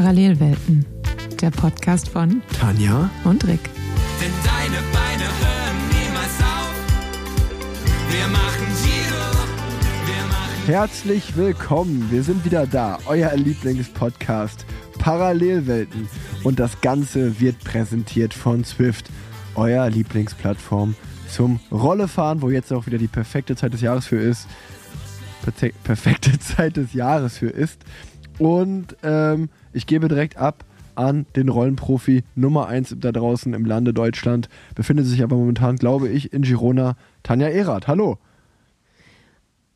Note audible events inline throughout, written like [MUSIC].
Parallelwelten, der Podcast von Tanja und Rick. Denn deine Beine hören niemals auf. Wir machen Giro, wir machen Herzlich willkommen. Wir sind wieder da. Euer Lieblingspodcast Parallelwelten. Und das Ganze wird präsentiert von Swift, euer Lieblingsplattform zum Rollefahren, wo jetzt auch wieder die perfekte Zeit des Jahres für ist. Perfekte [LAUGHS] Zeit des Jahres für ist. Und ähm, ich gebe direkt ab an den Rollenprofi Nummer 1 da draußen im Lande Deutschland. Befindet sich aber momentan, glaube ich, in Girona. Tanja Erath. Hallo.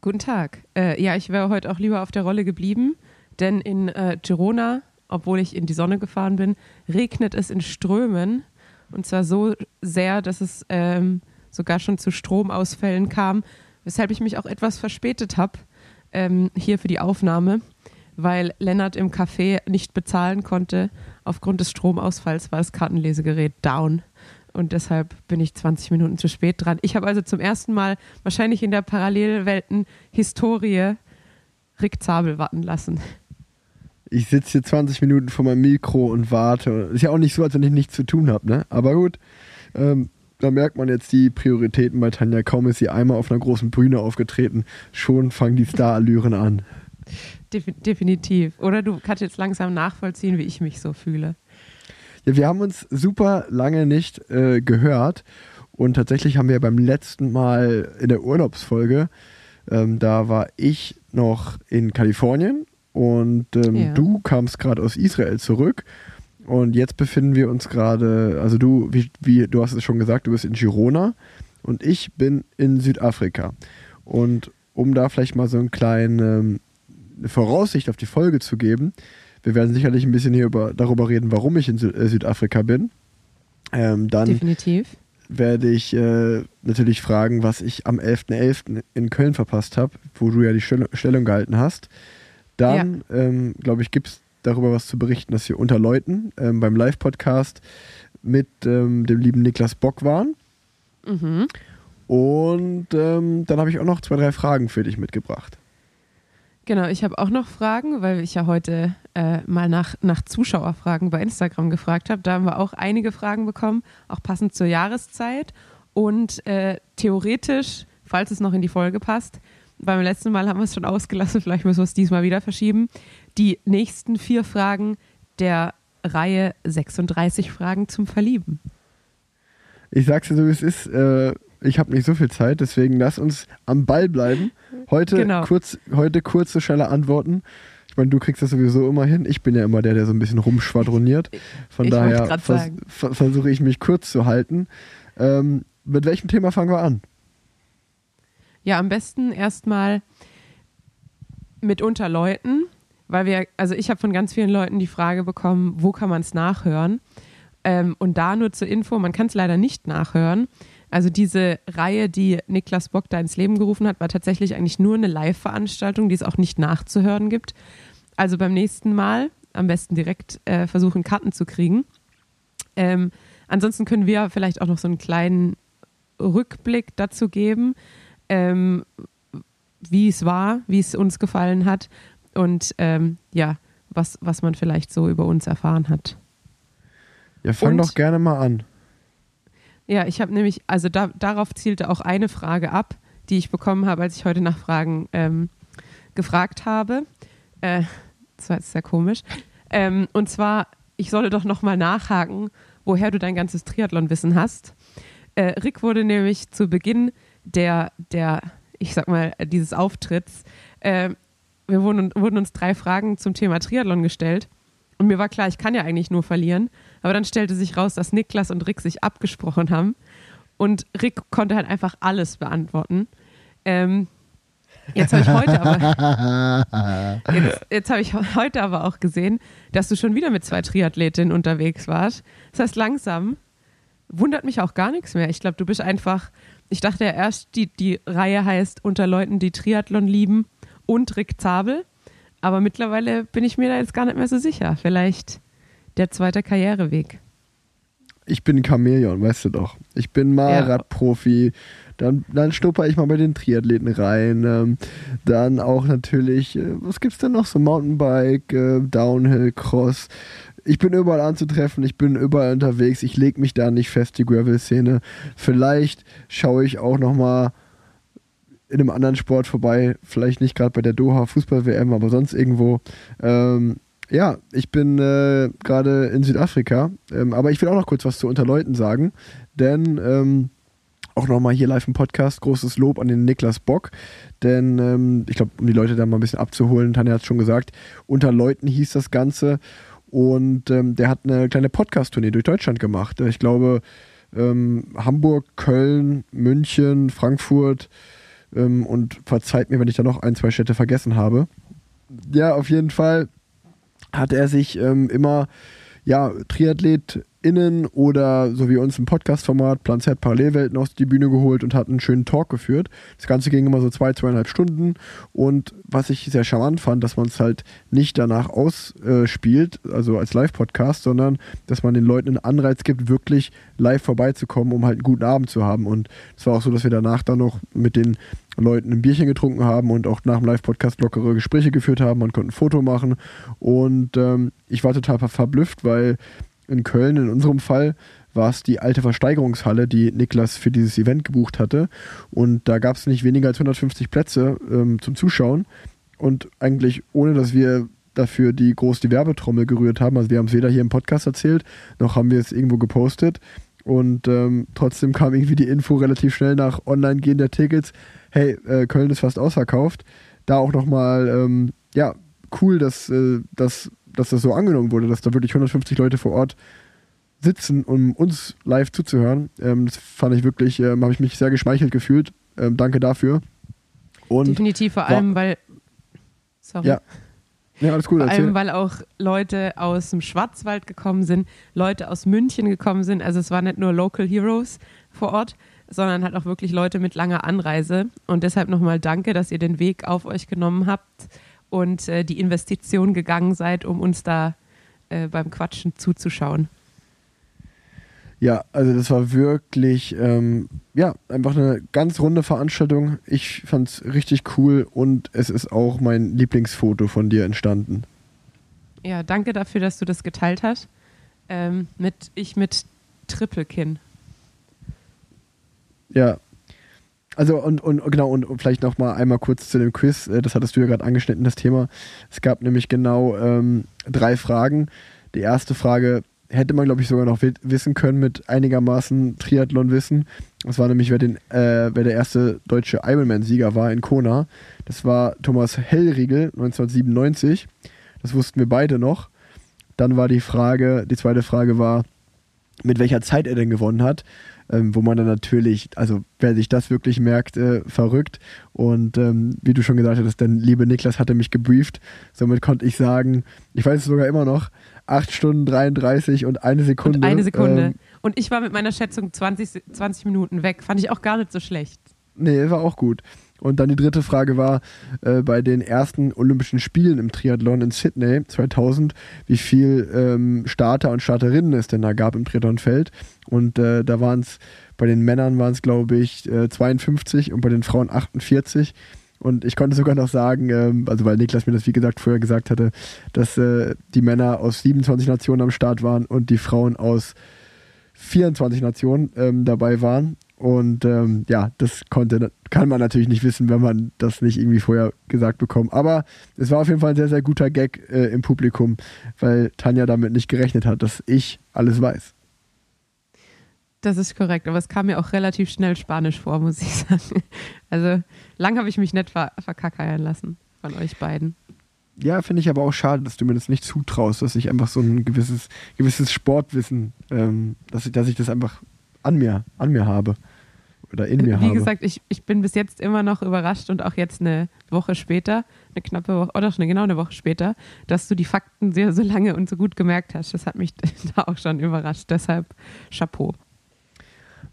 Guten Tag. Äh, ja, ich wäre heute auch lieber auf der Rolle geblieben, denn in äh, Girona, obwohl ich in die Sonne gefahren bin, regnet es in Strömen. Und zwar so sehr, dass es ähm, sogar schon zu Stromausfällen kam, weshalb ich mich auch etwas verspätet habe ähm, hier für die Aufnahme, weil Lennart im Café nicht bezahlen konnte. Aufgrund des Stromausfalls war das Kartenlesegerät down. Und deshalb bin ich 20 Minuten zu spät dran. Ich habe also zum ersten Mal wahrscheinlich in der Parallelwelten-Historie Rick Zabel warten lassen. Ich sitze hier 20 Minuten vor meinem Mikro und warte. Ist ja auch nicht so, als wenn ich nichts zu tun habe, ne? Aber gut, ähm, da merkt man jetzt die Prioritäten bei Tanja. Kaum ist sie einmal auf einer großen Bühne aufgetreten, schon fangen die Starallüren an. Defi definitiv. Oder du kannst jetzt langsam nachvollziehen, wie ich mich so fühle. Ja, wir haben uns super lange nicht äh, gehört und tatsächlich haben wir beim letzten Mal in der Urlaubsfolge, ähm, da war ich noch in Kalifornien und ähm, Ja. du kamst gerade aus Israel zurück und jetzt befinden wir uns gerade, also du, wie, wie du hast es schon gesagt, du bist in Girona und ich bin in Südafrika und um da vielleicht mal so einen kleinen ähm, eine Voraussicht auf die Folge zu geben, wir werden sicherlich ein bisschen hier über, darüber reden, warum ich in Sü äh, Südafrika bin. Ähm, dann Definitiv. werde ich äh, natürlich fragen, was ich am 11.11. in Köln verpasst habe, wo du ja die Stell Stellung gehalten hast. Dann, ähm, glaube ich, gibt es darüber was zu berichten, dass wir unter Leuten ähm, beim Live-Podcast mit ähm, dem lieben Niklas Bock waren. Mhm. Und ähm, dann habe ich auch noch zwei, drei Fragen für dich mitgebracht. Genau, ich habe auch noch Fragen, weil ich ja heute äh, mal nach, nach Zuschauerfragen bei Instagram gefragt habe. Da haben wir auch einige Fragen bekommen, auch passend zur Jahreszeit. Und äh, theoretisch, falls es noch in die Folge passt, beim letzten Mal haben wir es schon ausgelassen, vielleicht müssen wir es diesmal wieder verschieben, die nächsten vier Fragen der Reihe 36 Fragen zum Verlieben. Ich sag's dir so, wie es ist. Äh, ich habe nicht so viel Zeit, deswegen lass uns am Ball bleiben. Heute, Genau. kurz, heute kurze, schnelle Antworten. Ich meine, du kriegst das sowieso immer hin. Ich bin ja immer der, der so ein bisschen rumschwadroniert. Von Ich daher vers ver versuche ich mich kurz zu halten. Ähm, mit welchem Thema fangen wir an? Ja, am besten erstmal mit unter Leuten, weil wir, also ich habe von ganz vielen Leuten die Frage bekommen, wo kann man es nachhören? Ähm, und da nur zur Info, man kann es leider nicht nachhören. Also diese Reihe, die Niklas Bock da ins Leben gerufen hat, war tatsächlich eigentlich nur eine Live-Veranstaltung, die es auch nicht nachzuhören gibt. Also beim nächsten Mal am besten direkt äh, versuchen, Karten zu kriegen. Ähm, ansonsten können wir vielleicht auch noch so einen kleinen Rückblick dazu geben, ähm, wie es war, wie es uns gefallen hat und ähm, ja, was, was man vielleicht so über uns erfahren hat. Ja, fang Und- doch gerne mal an. Ja, ich habe nämlich, also da, darauf zielte auch eine Frage ab, die ich bekommen habe, als ich heute nach Fragen ähm, gefragt habe. Äh, das war jetzt sehr komisch. Ähm, und zwar, ich solle doch nochmal nachhaken, woher du dein ganzes Triathlon-Wissen hast. Äh, Rick wurde nämlich zu Beginn der, der, ich sag mal, dieses Auftritts, äh, wir wurden, wurden uns drei Fragen zum Thema Triathlon gestellt. Und mir war klar, ich kann ja eigentlich nur verlieren. Aber dann stellte sich raus, dass Niklas und Rick sich abgesprochen haben. Und Rick konnte halt einfach alles beantworten. Ähm, jetzt habe ich heute aber [LAUGHS] jetzt, jetzt habe ich heute aber auch gesehen, dass du schon wieder mit zwei Triathletinnen unterwegs warst. Das heißt, langsam wundert mich auch gar nichts mehr. Ich glaube, du bist einfach, ich dachte ja erst, die, die Reihe heißt unter Leuten, die Triathlon lieben und Rick Zabel. Aber mittlerweile bin ich mir da jetzt gar nicht mehr so sicher. Vielleicht der zweite Karriereweg. ich bin Chamäleon, weißt du doch. Ich bin mal Ja. Radprofi. Dann, dann schnupper ich mal bei den Triathleten rein. Ähm, dann auch natürlich, äh, was gibt's denn noch? So Mountainbike, äh, Downhill, Cross. Ich bin überall anzutreffen, ich bin überall unterwegs. Ich lege mich da nicht fest, die Gravel-Szene. Vielleicht schaue ich auch noch mal in einem anderen Sport vorbei. Vielleicht nicht gerade bei der Doha Fußball-WM, aber sonst irgendwo. Ähm, ja, ich bin äh, gerade in Südafrika, ähm, aber ich will auch noch kurz was zu Unterleuten sagen, denn ähm, auch nochmal hier live im Podcast großes Lob an den Niklas Bock, denn ähm, ich glaube, um die Leute da mal ein bisschen abzuholen, Tanja hat es schon gesagt, Unterleuten hieß das Ganze und ähm, der hat eine kleine Podcast-Tournee durch Deutschland gemacht. Ich glaube, ähm, Hamburg, Köln, München, Frankfurt ähm, und verzeiht mir, wenn ich da noch ein, zwei Städte vergessen habe. Ja, auf jeden Fall hat er sich ähm, immer ja, TriathletInnen oder so wie uns im Podcast-Format Plan Z Parallelwelten aus die Bühne geholt und hat einen schönen Talk geführt. Das Ganze ging immer so zwei, zweieinhalb Stunden und was ich sehr charmant fand, dass man es halt nicht danach ausspielt, also als Live-Podcast, sondern dass man den Leuten einen Anreiz gibt, wirklich live vorbeizukommen, um halt einen guten Abend zu haben. Und es war auch so, dass wir danach dann noch mit den Leuten ein Bierchen getrunken haben und auch nach dem Live-Podcast lockere Gespräche geführt haben. Man konnte ein Foto machen und ähm, ich war total ver- verblüfft, weil in Köln in unserem Fall war es die alte Versteigerungshalle, die Niklas für dieses Event gebucht hatte. Und da gab es nicht weniger als 150 Plätze ähm, zum Zuschauen. Und eigentlich ohne, dass wir dafür die groß die Werbetrommel gerührt haben. Also wir haben es weder hier im Podcast erzählt, noch haben wir es irgendwo gepostet. Und ähm, trotzdem kam irgendwie die Info relativ schnell nach Online-Gehen der Tickets. Hey, äh, Köln ist fast ausverkauft. Da auch nochmal, ähm, ja, cool, dass, äh, dass, dass das so angenommen wurde, dass da wirklich 150 Leute vor Ort sitzen, um uns live zuzuhören. Ähm, das fand ich wirklich, ähm, habe ich mich sehr geschmeichelt gefühlt. Ähm, danke dafür. Und Definitiv, vor war- allem, weil. Sorry. Ja, ja, alles gut, Vor erzähl. allem, weil auch Leute aus dem Schwarzwald gekommen sind, Leute aus München gekommen sind. Also es waren nicht nur Local Heroes vor Ort, sondern halt auch wirklich Leute mit langer Anreise. Und deshalb nochmal danke, dass ihr den Weg auf euch genommen habt und äh, die Investition gegangen seid, um uns da äh, beim Quatschen zuzuschauen. Ja, also das war wirklich, ähm, ja, einfach eine ganz runde Veranstaltung. Ich fand's richtig cool und es ist auch mein Lieblingsfoto von dir entstanden. Ja, danke dafür, dass du das geteilt hast. Ähm, mit, ich mit Triple-Kinn. Ja. Also und, und genau, und, vielleicht noch mal einmal kurz zu dem Quiz, äh, das hattest du ja gerade angeschnitten, das Thema. Es gab nämlich genau ähm, drei Fragen. Die erste Frage hätte man, glaube ich, sogar noch wi- wissen können mit einigermaßen Triathlon-Wissen. Das war nämlich, wer, den, äh, wer der erste deutsche Ironman-Sieger war in Kona. Das war Thomas Hellriegel 1997. Das wussten wir beide noch. Dann war die Frage, die zweite Frage war, mit welcher Zeit er denn gewonnen hat, ähm, wo man dann natürlich, also wer sich das wirklich merkt, äh, verrückt. Und ähm, wie du schon gesagt hattest, der liebe Niklas hatte mich gebrieft. Somit konnte ich sagen, ich weiß es sogar immer noch, 8 Stunden 33 und eine Sekunde. Und eine Sekunde. Ähm, und ich war mit meiner Schätzung 20, Se- 20 Minuten weg. Fand ich auch gar nicht so schlecht. Nee, war auch gut. Und dann die dritte Frage war äh, bei den ersten Olympischen Spielen im Triathlon in Sydney 2000, wie viel ähm, Starter und Starterinnen es denn da gab im Triathlonfeld. Und äh, da waren es, bei den Männern waren es glaube ich äh, 52 und bei den Frauen 48. Und ich konnte sogar noch sagen, ähm, also weil Niklas mir das wie gesagt vorher gesagt hatte, dass äh, die Männer aus 27 Nationen am Start waren und die Frauen aus 24 Nationen ähm, dabei waren. Und ähm, ja, das konnte, kann man natürlich nicht wissen, wenn man das nicht irgendwie vorher gesagt bekommt. Aber es war auf jeden Fall ein sehr, sehr guter Gag äh, im Publikum, weil Tanja damit nicht gerechnet hat, dass ich alles weiß. Das ist korrekt, aber es kam mir auch relativ schnell Spanisch vor, muss ich sagen. [LAUGHS] Also lang habe ich mich nicht ver verkackeiern lassen von euch beiden. Ja, finde ich aber auch schade, dass du mir das nicht zutraust, dass ich einfach so ein gewisses, gewisses Sportwissen, ähm, dass, ich, dass ich das einfach an mir, an mir habe. Oder in mir Wie habe. gesagt, ich, ich bin bis jetzt immer noch überrascht und auch jetzt eine Woche später, eine knappe Woche, oder schon genau eine Woche später, dass du die Fakten sehr so lange und so gut gemerkt hast. Das hat mich [LAUGHS] da auch schon überrascht. Deshalb Chapeau.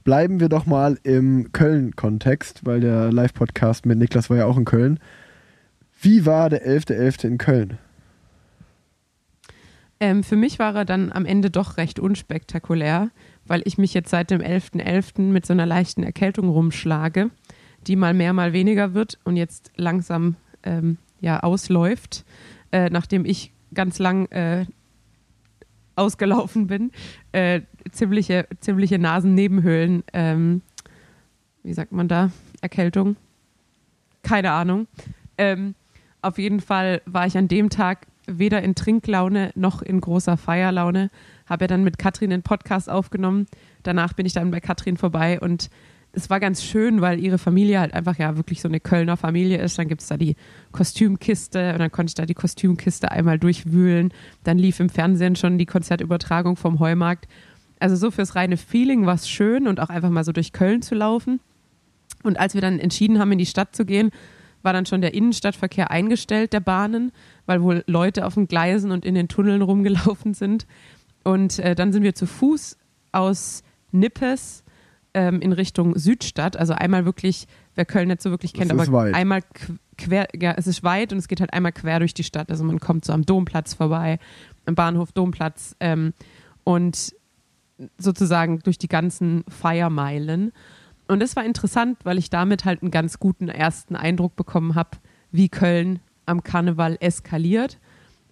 Bleiben wir doch mal im Köln-Kontext, weil der Live-Podcast mit Niklas war ja auch in Köln. Wie war der 11.11. in Köln? Ähm, für mich war er dann am Ende doch recht unspektakulär, weil ich mich jetzt seit dem 11.11. mit so einer leichten Erkältung rumschlage, die mal mehr, mal weniger wird und jetzt langsam ähm, ja, ausläuft, äh, nachdem ich ganz lang äh, ausgelaufen bin. Äh, ziemliche, ziemliche Nasennebenhöhlen, ähm, wie sagt man da? Erkältung? Keine Ahnung. Ähm, auf jeden Fall war ich an dem Tag weder in Trinklaune noch in großer Feierlaune. Habe ja dann mit Katrin einen Podcast aufgenommen. Danach bin ich dann bei Katrin vorbei und es war ganz schön, weil ihre Familie halt einfach ja wirklich so eine Kölner Familie ist. Dann gibt es da die Kostümkiste und dann konnte ich da die Kostümkiste einmal durchwühlen. Dann lief im Fernsehen schon die Konzertübertragung vom Heumarkt. Also so fürs reine Feeling war es schön und auch einfach mal so durch Köln zu laufen. Und als wir dann entschieden haben, in die Stadt zu gehen, war dann schon der Innenstadtverkehr eingestellt der Bahnen, weil wohl Leute auf den Gleisen und in den Tunneln rumgelaufen sind. Und äh, dann sind wir zu Fuß aus Nippes ähm, in Richtung Südstadt. Also einmal wirklich, wer Köln nicht so wirklich kennt, aber weit. einmal quer, ja, es ist weit und es geht halt einmal quer durch die Stadt. Also man kommt so am Domplatz vorbei, am Bahnhof Domplatz ähm, und sozusagen durch die ganzen Feiermeilen. Und das war interessant, weil ich damit halt einen ganz guten ersten Eindruck bekommen habe, wie Köln am Karneval eskaliert.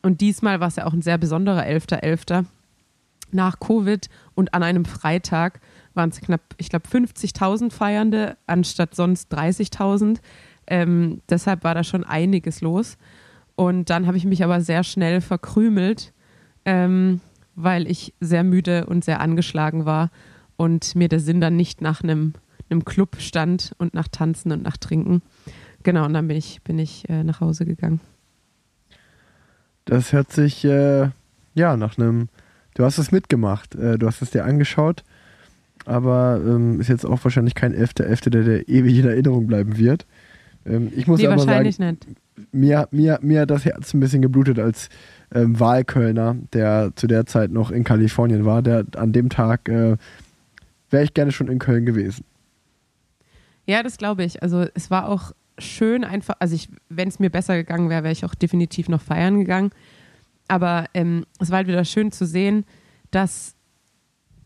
Und diesmal war es ja auch ein sehr besonderer 11.11. Nach Covid und an einem Freitag waren es knapp, ich glaube, 50.000 Feiernde anstatt sonst 30.000. Ähm, deshalb war da schon einiges los. Und dann habe ich mich aber sehr schnell verkrümelt, ähm, weil ich sehr müde und sehr angeschlagen war und mir der Sinn dann nicht nach einem, Club stand und nach Tanzen und nach Trinken. Genau, und dann bin ich, bin ich äh, nach Hause gegangen. Das hört sich äh, ja nach einem. Du hast es mitgemacht, äh, du hast es dir angeschaut, aber ähm, ist jetzt auch wahrscheinlich kein 11.11., der, der ewig in Erinnerung bleiben wird. Ähm, ich muss nee, aber sagen, nicht. mir, mir, mir hat das Herz ein bisschen geblutet als ähm, Wahlkölner, der zu der Zeit noch in Kalifornien war. Der an dem Tag äh, wäre ich gerne schon in Köln gewesen. Ja, das glaube ich. Also es war auch schön einfach, also wenn es mir besser gegangen wäre, wäre ich auch definitiv noch feiern gegangen. Aber ähm, es war halt wieder schön zu sehen, dass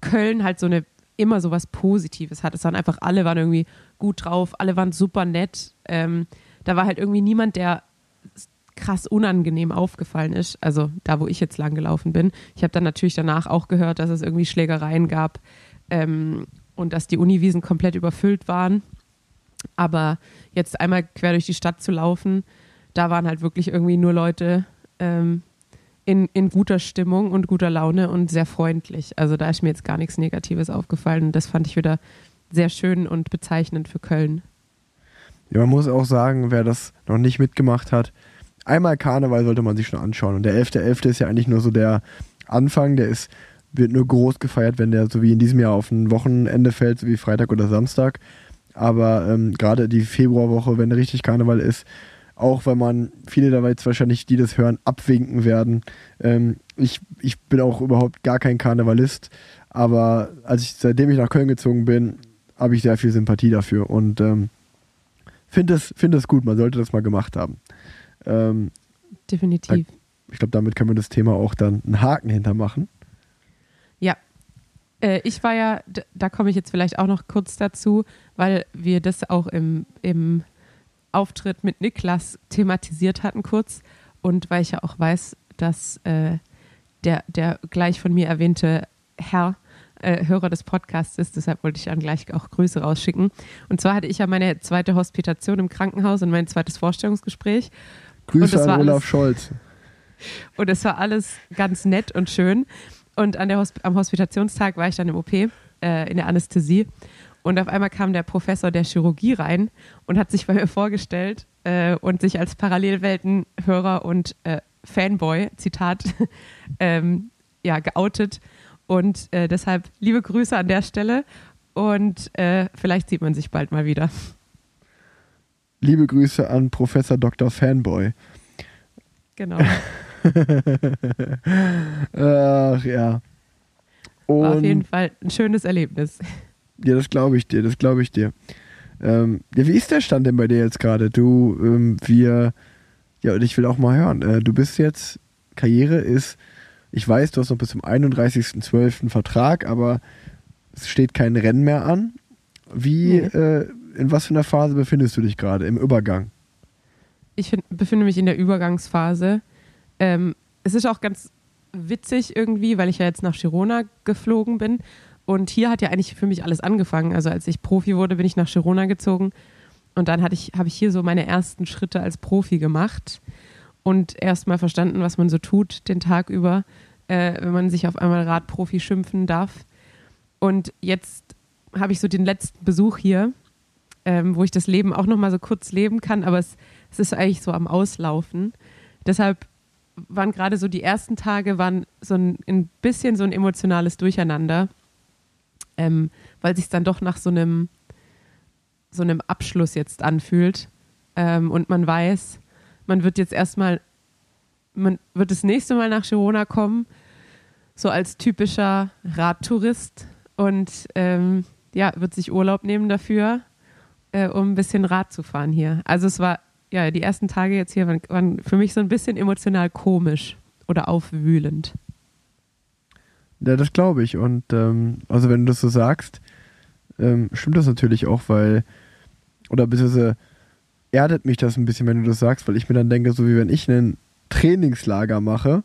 Köln halt so eine immer so was Positives hat. Es waren einfach alle waren irgendwie gut drauf, alle waren super nett. Ähm, da war halt irgendwie niemand, der krass unangenehm aufgefallen ist. Also da, wo ich jetzt lang gelaufen bin. Ich habe dann natürlich danach auch gehört, dass es irgendwie Schlägereien gab ähm, und dass die Uniwiesen komplett überfüllt waren. Aber jetzt einmal quer durch die Stadt zu laufen, da waren halt wirklich irgendwie nur Leute ähm, in, in guter Stimmung und guter Laune und sehr freundlich. Also da ist mir jetzt gar nichts Negatives aufgefallen. Das fand ich wieder sehr schön und bezeichnend für Köln. Ja, man muss auch sagen, wer das noch nicht mitgemacht hat, einmal Karneval sollte man sich schon anschauen. Und der 11.11. ist ja eigentlich nur so der Anfang, der ist, wird nur groß gefeiert, wenn der so wie in diesem Jahr auf ein Wochenende fällt, so wie Freitag oder Samstag. Aber ähm, gerade die Februarwoche, wenn richtig Karneval ist, auch wenn man viele dabei jetzt wahrscheinlich, die das hören, abwinken werden. Ähm, ich, ich bin auch überhaupt gar kein Karnevalist, aber als ich, seitdem ich nach Köln gezogen bin, habe ich sehr viel Sympathie dafür und ähm, finde es, find es gut, man sollte das mal gemacht haben. Ähm, Definitiv. ich glaube, damit können wir das Thema auch dann einen Haken hintermachen. Ja. Äh, ich war ja, da komme ich jetzt vielleicht auch noch kurz dazu, weil wir das auch im, im Auftritt mit Niklas thematisiert hatten kurz und weil ich ja auch weiß, dass äh, der, der gleich von mir erwähnte Herr äh, Hörer des Podcasts ist, deshalb wollte ich dann gleich auch Grüße rausschicken. Und zwar hatte ich ja meine zweite Hospitation im Krankenhaus und mein zweites Vorstellungsgespräch Grüße an Olaf alles- Scholz. [LAUGHS] Und es war alles ganz nett und schön. Und an der Hosp am Hospitationstag war ich dann im OP, äh, in der Anästhesie. Und auf einmal kam der Professor der Chirurgie rein und hat sich bei mir vorgestellt äh, und sich als Parallelweltenhörer und äh, Fanboy, Zitat, [LAUGHS] ähm, ja, geoutet. Und äh, deshalb liebe Grüße an der Stelle und äh, vielleicht sieht man sich bald mal wieder. Liebe Grüße an Professor Dr. Fanboy. Genau. [LAUGHS] Ach ja. War auf Und jeden Fall ein schönes Erlebnis. Ja, das glaube ich dir, das glaube ich dir. Ähm, ja, wie ist der Stand denn bei dir jetzt gerade? Du, ähm, wir, ja, und ich will auch mal hören. Äh, du bist jetzt, Karriere ist, ich weiß, du hast noch bis zum 31.12. Vertrag, aber es steht kein Rennen mehr an. Wie, Nee. äh, in was für einer Phase befindest du dich gerade? Im Übergang? Ich find, befinde mich in der Übergangsphase. Ähm, es ist auch ganz witzig irgendwie, weil ich ja jetzt nach Girona geflogen bin. Und hier hat ja eigentlich für mich alles angefangen. Also als ich Profi wurde, bin ich nach Girona gezogen. Und dann ich, habe ich hier so meine ersten Schritte als Profi gemacht und erst mal verstanden, was man so tut den Tag über, äh, wenn man sich auf einmal Radprofi schimpfen darf. Und jetzt habe ich so den letzten Besuch hier, ähm, wo ich das Leben auch noch mal so kurz leben kann, aber es, es ist eigentlich so am Auslaufen. Deshalb waren gerade so die ersten Tage waren so ein, ein bisschen so ein emotionales Durcheinander, ähm, weil sich dann doch nach so einem so einem Abschluss jetzt anfühlt ähm, und man weiß, man wird jetzt erstmal, man wird das nächste Mal nach Girona kommen, so als typischer Radtourist und ähm, ja, wird sich Urlaub nehmen dafür, äh, um ein bisschen Rad zu fahren hier. Also es war, ja, die ersten Tage jetzt hier waren, waren für mich so ein bisschen emotional komisch oder aufwühlend. Ja, das glaube ich. Und ähm, also wenn du das so sagst, ähm, stimmt das natürlich auch, weil, oder beziehungsweise erdet mich das ein bisschen, wenn du das sagst, weil ich mir dann denke, so wie wenn ich einen Trainingslager mache,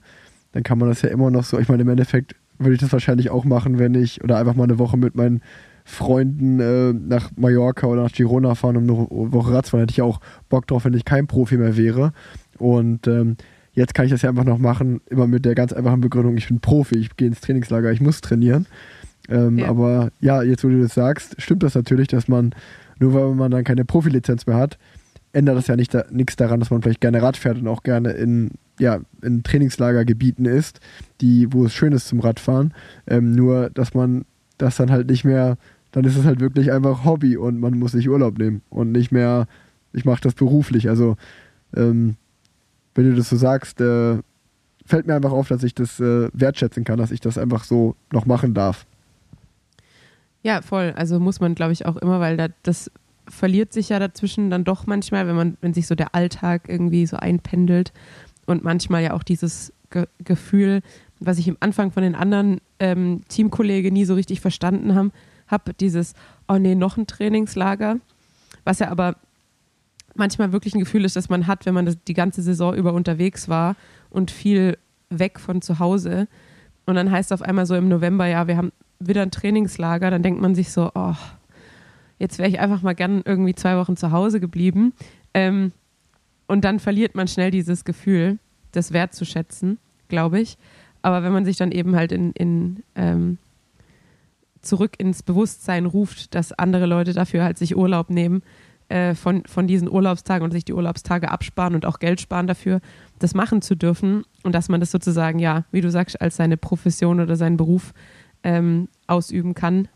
dann kann man das ja immer noch so, ich meine, im Endeffekt würde ich das wahrscheinlich auch machen, wenn ich, oder einfach mal eine Woche mit meinen Freunden äh, nach Mallorca oder nach Girona fahren, um eine Woche Rad zu fahren, hätte ich auch Bock drauf, wenn ich kein Profi mehr wäre. Und ähm, jetzt kann ich das ja einfach noch machen, immer mit der ganz einfachen Begründung, ich bin Profi, ich gehe ins Trainingslager, ich muss trainieren. Ähm, Ja. Aber ja, jetzt wo du das sagst, stimmt das natürlich, dass man, nur weil man dann keine Profilizenz mehr hat, ändert das ja nicht da, nichts daran, dass man vielleicht gerne Rad fährt und auch gerne in, ja, in Trainingslagergebieten ist, die, wo es schön ist zum Radfahren. Ähm, nur, dass man das dann halt nicht mehr, dann ist es halt wirklich einfach Hobby und man muss sich Urlaub nehmen und nicht mehr, ich mache das beruflich. Also, ähm, wenn du das so sagst, äh, fällt mir einfach auf, dass ich das äh, wertschätzen kann, dass ich das einfach so noch machen darf. Ja, voll. Also muss man, glaube ich, auch immer, weil da, das verliert sich ja dazwischen dann doch manchmal, wenn man, wenn sich so der Alltag irgendwie so einpendelt und manchmal ja auch dieses Ge Gefühl, was ich im Anfang von den anderen ähm, Teamkollegen nie so richtig verstanden habe, dieses, oh nee, noch ein Trainingslager, was ja aber manchmal wirklich ein Gefühl ist, das man hat, wenn man das die ganze Saison über unterwegs war und viel weg von zu Hause. Und dann heißt auf einmal so im November, ja, wir haben wieder ein Trainingslager, dann denkt man sich so, oh, jetzt wäre ich einfach mal gern irgendwie zwei Wochen zu Hause geblieben. Ähm, und dann verliert man schnell dieses Gefühl, das wertzuschätzen, glaube ich. Aber wenn man sich dann eben halt in, in ähm, zurück ins Bewusstsein ruft, dass andere Leute dafür halt sich Urlaub nehmen äh, von, von diesen Urlaubstagen und sich die Urlaubstage absparen und auch Geld sparen dafür, das machen zu dürfen und dass man das sozusagen, ja, wie du sagst, als seine Profession oder seinen Beruf ähm, ausüben kann,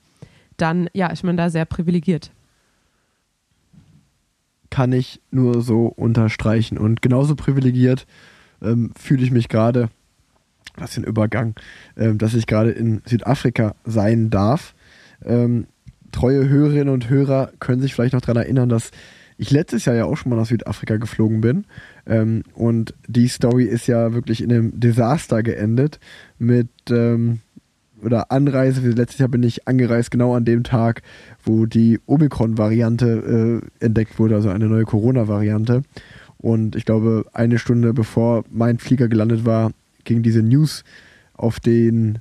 dann ja, ist man da sehr privilegiert. Kann ich nur so unterstreichen. Und genauso privilegiert ähm, fühle ich mich gerade, das ist ein Übergang, ähm, dass ich gerade in Südafrika sein darf. Ähm, treue Hörerinnen und Hörer können sich vielleicht noch daran erinnern, dass ich letztes Jahr ja auch schon mal nach Südafrika geflogen bin. Ähm, und die Story ist ja wirklich in einem Desaster geendet mit ähm, oder Anreise. Letztes Jahr bin ich angereist, genau an dem Tag, wo die Omikron-Variante äh, entdeckt wurde, also eine neue Corona-Variante. Und ich glaube, eine Stunde bevor mein Flieger gelandet war, ging diese News auf den,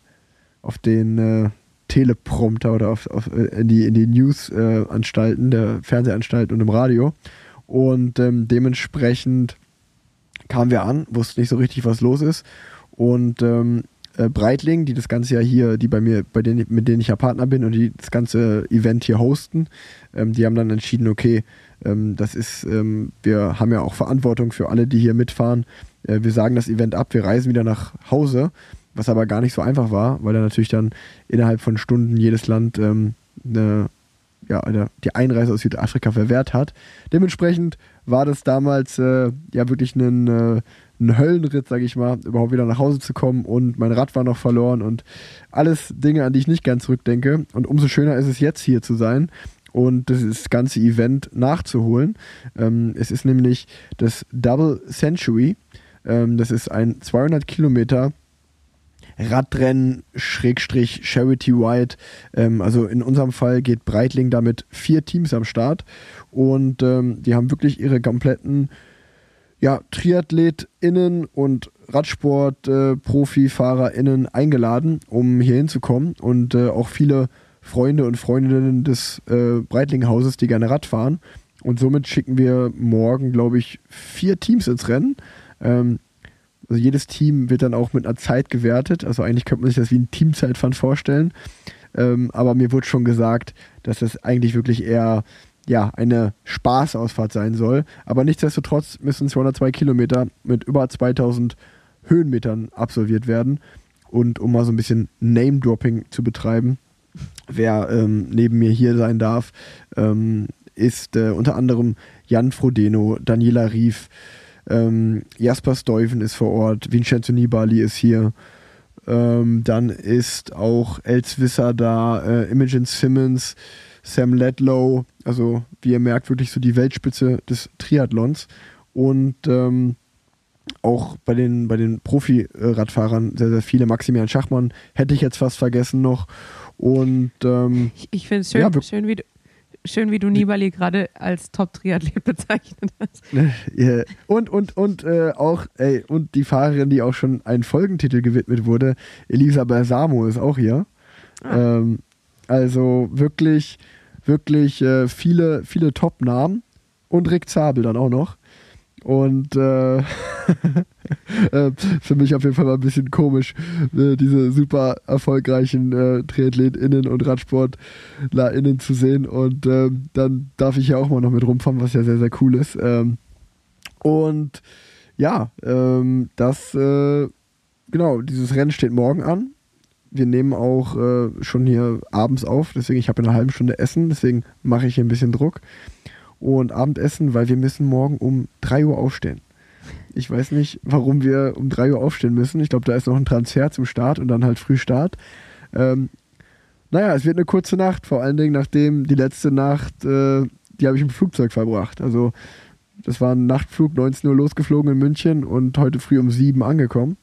auf den äh, Teleprompter oder auf, auf, äh, in die, in die News-Anstalten, der Fernsehanstalten und im Radio. Und ähm, dementsprechend kamen wir an, wussten nicht so richtig, was los ist. Und ähm, äh, Breitling, die das ganze ja hier, die bei mir, bei denen, mit denen ich ja Partner bin und die das ganze Event hier hosten, ähm, die haben dann entschieden, okay, ähm, das ist, ähm, wir haben ja auch Verantwortung für alle, die hier mitfahren. Äh, wir sagen das Event ab, wir reisen wieder nach Hause, was aber gar nicht so einfach war, weil dann natürlich dann innerhalb von Stunden jedes Land ähm, eine, ja, die Einreise aus Südafrika verwehrt hat. Dementsprechend war das damals äh, ja wirklich ein, äh, ein Höllenritt, sage ich mal, überhaupt wieder nach Hause zu kommen und mein Rad war noch verloren und alles Dinge, an die ich nicht gern zurückdenke. Und umso schöner ist es jetzt hier zu sein und das ganze Event nachzuholen. Ähm, es ist nämlich das Double Century. Ähm, das ist ein 200 Kilometer Radrennen Schrägstrich Charity White. Ähm, also in unserem Fall geht Breitling damit vier Teams am Start und ähm, die haben wirklich ihre kompletten ja, TriathletInnen und Radsport-ProfifahrerInnen eingeladen, um hier hinzukommen und äh, auch viele Freunde und Freundinnen des äh, Breitling-Hauses, die gerne Rad fahren. Und somit schicken wir morgen, glaube ich, vier Teams ins Rennen. Ähm, also jedes Team wird dann auch mit einer Zeit gewertet. Also eigentlich könnte man sich das wie ein Teamzeitfahren vorstellen. Ähm, aber mir wurde schon gesagt, dass das eigentlich wirklich eher ja, eine Spaßausfahrt sein soll. Aber nichtsdestotrotz müssen 202 Kilometer mit über 2000 Höhenmetern absolviert werden. Und um mal so ein bisschen Name-Dropping zu betreiben, wer ähm, neben mir hier sein darf, ähm, ist äh, unter anderem Jan Frodeno, Daniela Rief, ähm, Jasper Stuyven ist vor Ort, Vincenzo Nibali ist hier. Ähm, dann ist auch Elswisser da, äh, Imogen Simmons, Sam Ledlow, also wie ihr merkt, wirklich so die Weltspitze des Triathlons. Und ähm, auch bei den, bei den Profi-Radfahrern sehr, sehr viele. Maximilian Schachmann hätte ich jetzt fast vergessen noch. Und ähm, Ich, ich finde es schön, Ja, schön, wie du, schön, wie du Nibali gerade als Top-Triathlet bezeichnet hast. Ja, und und und äh, auch ey, und die Fahrerin, die auch schon einen Folgentitel gewidmet wurde, Elisa Balsamo ist auch hier. Ah. Ähm, also wirklich wirklich äh, viele viele Top-Namen und Rick Zabel dann auch noch. Und äh, [LAUGHS] [LAUGHS] äh, für mich auf jeden Fall mal ein bisschen komisch, äh, diese super erfolgreichen äh, TriathletInnen und RadsportlerInnen zu sehen. Und ähm, dann darf ich ja auch mal noch mit rumfahren, was ja sehr, sehr cool ist. Ähm, und ja, ähm, das, äh, genau, dieses Rennen steht morgen an. Wir nehmen auch äh, schon hier abends auf, deswegen, ich habe in einer halben Stunde Essen, deswegen mache ich hier ein bisschen Druck. Und Abendessen, weil wir müssen morgen um 3 Uhr aufstehen. Ich weiß nicht, warum wir um 3 Uhr aufstehen müssen. Ich glaube, da ist noch ein Transfer zum Start und dann halt Frühstart. Ähm, naja, es wird eine kurze Nacht, vor allen Dingen nachdem die letzte Nacht, äh, die habe ich im Flugzeug verbracht. Also das war ein Nachtflug, 19 Uhr losgeflogen in München und heute früh um 7 angekommen.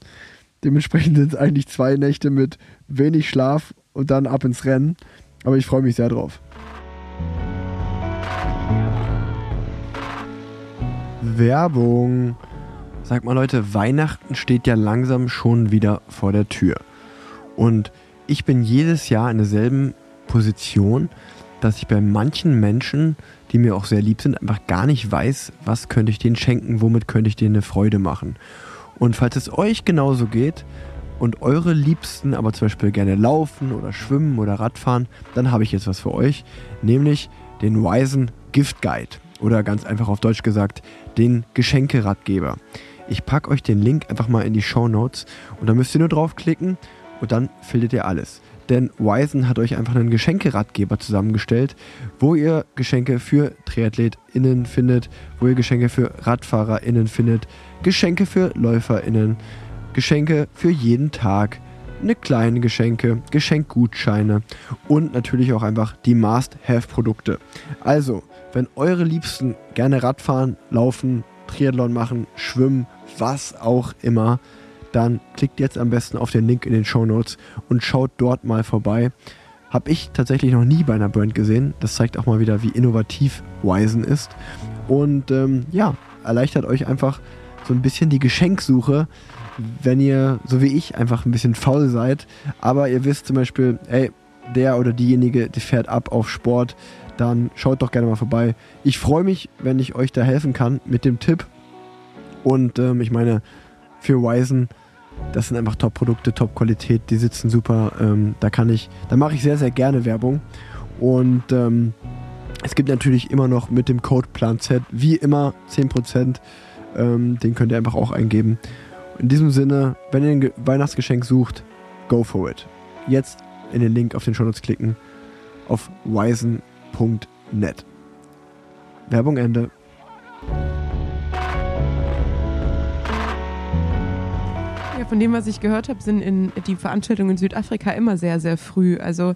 Dementsprechend sind es eigentlich zwei Nächte mit wenig Schlaf und dann ab ins Rennen. Aber ich freue mich sehr drauf. Werbung. Sag mal Leute, Weihnachten steht ja langsam schon wieder vor der Tür. Und ich bin jedes Jahr in derselben Position, dass ich bei manchen Menschen, die mir auch sehr lieb sind, einfach gar nicht weiß, was könnte ich denen schenken, womit könnte ich denen eine Freude machen. Und falls es euch genauso geht und eure Liebsten aber zum Beispiel gerne laufen oder schwimmen oder Radfahren, dann habe ich jetzt was für euch, nämlich den Wisen Gift Guide oder ganz einfach auf Deutsch gesagt, den Geschenkeratgeber. Ich packe euch den Link einfach mal in die Show Notes und da müsst ihr nur draufklicken und dann findet ihr alles. Denn Wisen hat euch einfach einen Geschenkeratgeber zusammengestellt, wo ihr Geschenke für TriathletInnen findet, wo ihr Geschenke für RadfahrerInnen findet, Geschenke für LäuferInnen, Geschenke für jeden Tag, eine kleine Geschenke, Geschenkgutscheine und natürlich auch einfach die Must-Have-Produkte. Also, wenn eure Liebsten gerne Radfahren, Laufen, Triathlon machen, Schwimmen, was auch immer, dann klickt jetzt am besten auf den Link in den Show Notes und schaut dort mal vorbei. Habe ich tatsächlich noch nie bei einer Brand gesehen. Das zeigt auch mal wieder, wie innovativ Wisen ist. Und ähm, ja, erleichtert euch einfach so ein bisschen die Geschenksuche, wenn ihr, so wie ich, einfach ein bisschen faul seid. Aber ihr wisst zum Beispiel, ey, der oder diejenige, die fährt ab auf Sport, dann schaut doch gerne mal vorbei. Ich freue mich, wenn ich euch da helfen kann mit dem Tipp. Und ähm, ich meine, für Wisen, das sind einfach Top-Produkte, Top-Qualität, die sitzen super. Ähm, da kann ich, da mache ich sehr, sehr gerne Werbung. Und ähm, es gibt natürlich immer noch mit dem Code PlanZ, wie immer, 10%. Ähm, den könnt ihr einfach auch eingeben. In diesem Sinne, wenn ihr ein Ge- Weihnachtsgeschenk sucht, go for it. Jetzt in den Link auf den Shownotes klicken auf wisen.net. Werbung Ende. Ja, von dem, was ich gehört habe, sind in die Veranstaltungen in Südafrika immer sehr, sehr früh. Also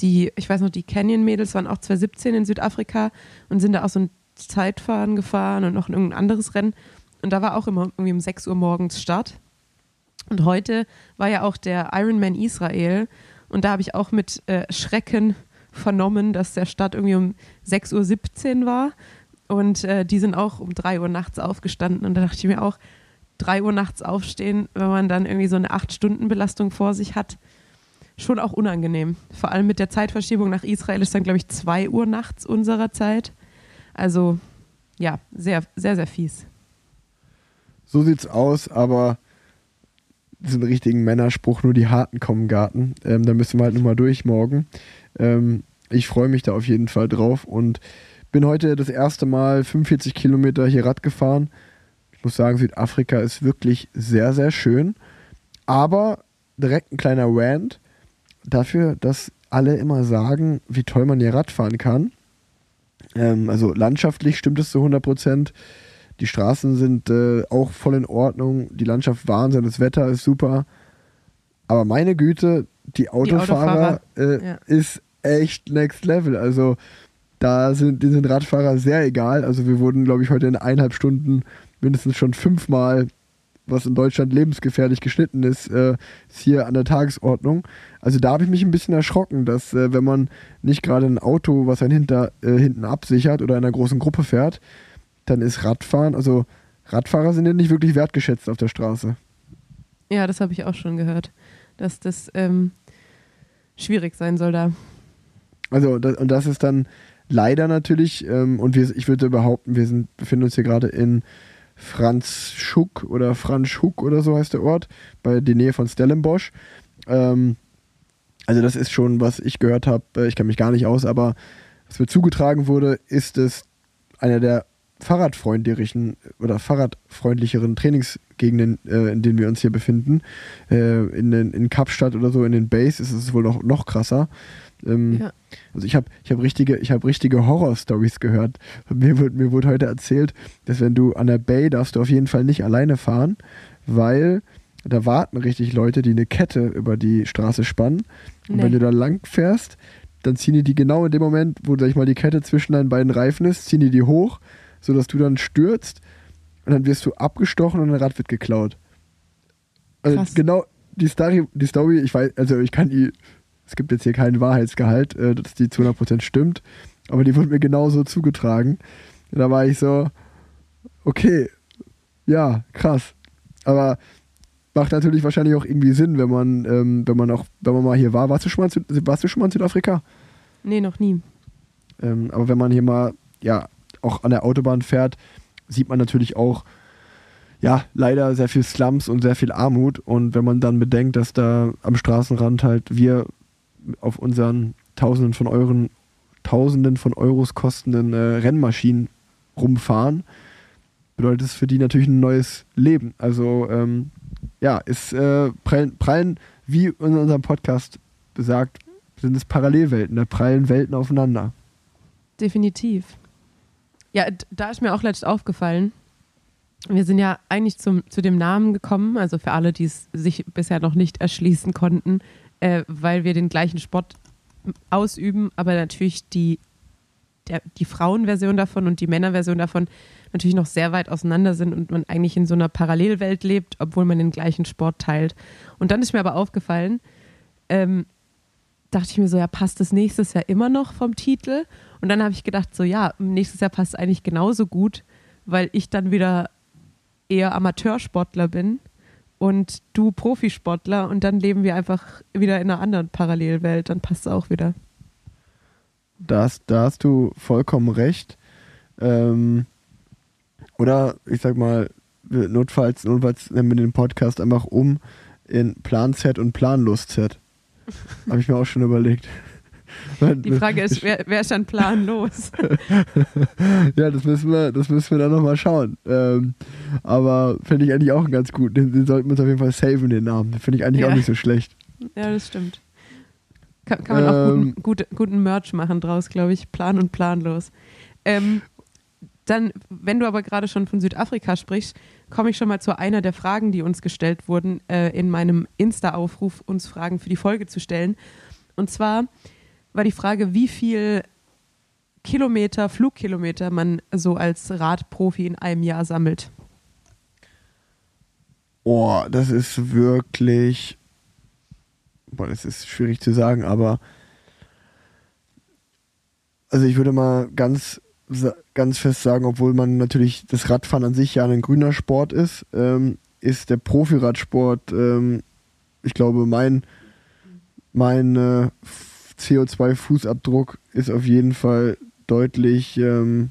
die, ich weiß noch, die Canyon-Mädels waren auch 2017 in Südafrika und sind da auch so ein Zeitfahren gefahren und noch irgendein anderes Rennen. Und da war auch immer irgendwie um 6 Uhr morgens Start. Und heute war ja auch der Ironman Israel und da habe ich auch mit äh, Schrecken vernommen, dass der Start irgendwie um 6.17 Uhr war und äh, die sind auch um 3 Uhr nachts aufgestanden und da dachte ich mir auch, 3 Uhr nachts aufstehen, wenn man dann irgendwie so eine 8-Stunden-Belastung vor sich hat, schon auch unangenehm. Vor allem mit der Zeitverschiebung nach Israel ist dann, glaube ich, 2 Uhr nachts unserer Zeit. Also ja, sehr, sehr, sehr fies. So sieht's aus, aber diesen richtigen Männerspruch, nur die Harten kommen Garten. Ähm, da müssen wir halt nochmal durch morgen. Ähm, ich freue mich da auf jeden Fall drauf und bin heute das erste Mal 45 Kilometer hier Rad gefahren. Ich muss sagen, Südafrika ist wirklich sehr, sehr schön. Aber direkt ein kleiner Rant dafür, dass alle immer sagen, wie toll man hier Rad fahren kann. Ähm, also landschaftlich stimmt es zu 100 Prozent. Die Straßen sind äh, auch voll in Ordnung. Die Landschaft Wahnsinn, das Wetter ist super. Aber meine Güte, die Autofahrer, Autofahrer, äh, ja. ist echt next level. Also da sind, die sind Radfahrer sehr egal. Also wir wurden, glaube ich, heute in eineinhalb Stunden mindestens schon fünfmal, was in Deutschland lebensgefährlich geschnitten ist, äh, ist hier an der Tagesordnung. Also da habe ich mich ein bisschen erschrocken, dass äh, wenn man nicht gerade ein Auto, was einen hinter, äh, hinten absichert oder in einer großen Gruppe fährt, dann ist Radfahren, also Radfahrer sind ja nicht wirklich wertgeschätzt auf der Straße. Ja, das habe ich auch schon gehört, dass das ähm, schwierig sein soll da. Also das, und das ist dann leider natürlich, ähm, und wir, ich würde behaupten, wir sind, befinden uns hier gerade in Franzschuck oder Franschhuck oder so heißt der Ort, bei der Nähe von Stellenbosch. Ähm, also das ist schon, was ich gehört habe, äh, ich kenne mich gar nicht aus, aber was mir zugetragen wurde, ist es einer der fahrradfreundlicheren oder fahrradfreundlicheren Trainingsgegenden, äh, in denen wir uns hier befinden. Äh, in, den, in Kapstadt oder so, in den Base ist es wohl noch, noch krasser. Ähm, Ja. Also ich habe ich hab richtige, ich hab richtige Horror-Stories gehört. Mir wurde, mir wurde heute erzählt, dass wenn du an der Bay darfst du auf jeden Fall nicht alleine fahren, weil da warten richtig Leute, die eine Kette über die Straße spannen. Und Nee. wenn du da lang fährst, dann ziehen die die genau in dem Moment, wo, sag ich mal, die Kette zwischen deinen beiden Reifen ist, ziehen die die hoch, sodass du dann stürzt und dann wirst du abgestochen und dein Rad wird geklaut. Also Krass. genau die Story, die Story, ich weiß, also ich kann die, es gibt jetzt hier keinen Wahrheitsgehalt, äh, dass die zu 100% stimmt, aber die wurde mir genauso zugetragen. Und da war ich so, okay, ja, krass. Aber macht natürlich wahrscheinlich auch irgendwie Sinn, wenn man, ähm, wenn man auch, wenn man mal hier war. Warst du schon mal, in warst du schon mal in Südafrika? Nee, noch nie. Ähm, aber wenn man hier mal, ja, auch an der Autobahn fährt, sieht man natürlich auch, ja, leider sehr viel Slums und sehr viel Armut. Und wenn man dann bedenkt, dass da am Straßenrand halt wir auf unseren Tausenden von Euren, Tausenden von Euros kostenden äh, Rennmaschinen rumfahren, bedeutet es für die natürlich ein neues Leben. Also, ähm, ja, ist äh, prallen, prallen, wie in unserem Podcast besagt, sind es Parallelwelten, da prallen Welten aufeinander. Definitiv. Ja, da ist mir auch letztens aufgefallen, wir sind ja eigentlich zum, zu dem Namen gekommen, also für alle, die es sich bisher noch nicht erschließen konnten, äh, weil wir den gleichen Sport ausüben, aber natürlich die, der, die Frauenversion davon und die Männerversion davon natürlich noch sehr weit auseinander sind und man eigentlich in so einer Parallelwelt lebt, obwohl man den gleichen Sport teilt. Und dann ist mir aber aufgefallen, ähm, dachte ich mir so, ja, passt das nächstes Jahr immer noch vom Titel? Und dann habe ich gedacht, so ja, nächstes Jahr passt es eigentlich genauso gut, weil ich dann wieder eher Amateursportler bin und du Profisportler und dann leben wir einfach wieder in einer anderen Parallelwelt, dann passt es auch wieder. Da hast, da hast du vollkommen recht. Ähm, oder ich sag mal, notfalls, notfalls nennen wir den Podcast einfach um in Plan-Z und Planlos-Z. Habe ich mir auch schon überlegt. Die Frage ist, wer, wer ist dann planlos? [LAUGHS] ja, das müssen wir, das müssen wir dann nochmal schauen. Ähm, aber finde ich eigentlich auch einen ganz gut. Den, den sollten wir uns auf jeden Fall saven, den Namen. Den finde ich eigentlich Ja. auch nicht so schlecht. ja, das stimmt. Kann, kann man auch Ähm. guten, gute, guten Merch machen draus, glaube ich. Plan und planlos. Ähm, dann, wenn du aber gerade schon von Südafrika sprichst, komme ich schon mal zu einer der Fragen, die uns gestellt wurden, äh, in meinem Insta-Aufruf, uns Fragen für die Folge zu stellen. Und zwar war die Frage, wie viel Kilometer, Flugkilometer man so als Radprofi in einem Jahr sammelt. Oh, das ist wirklich. Boah, das ist schwierig zu sagen, aber. Also ich würde mal ganz, ganz fest sagen, obwohl man natürlich das Radfahren an sich ja ein grüner Sport ist, ähm, ist der Profiradsport, ähm, ich glaube, mein, mein äh, CO2-Fußabdruck ist auf jeden Fall deutlich ähm,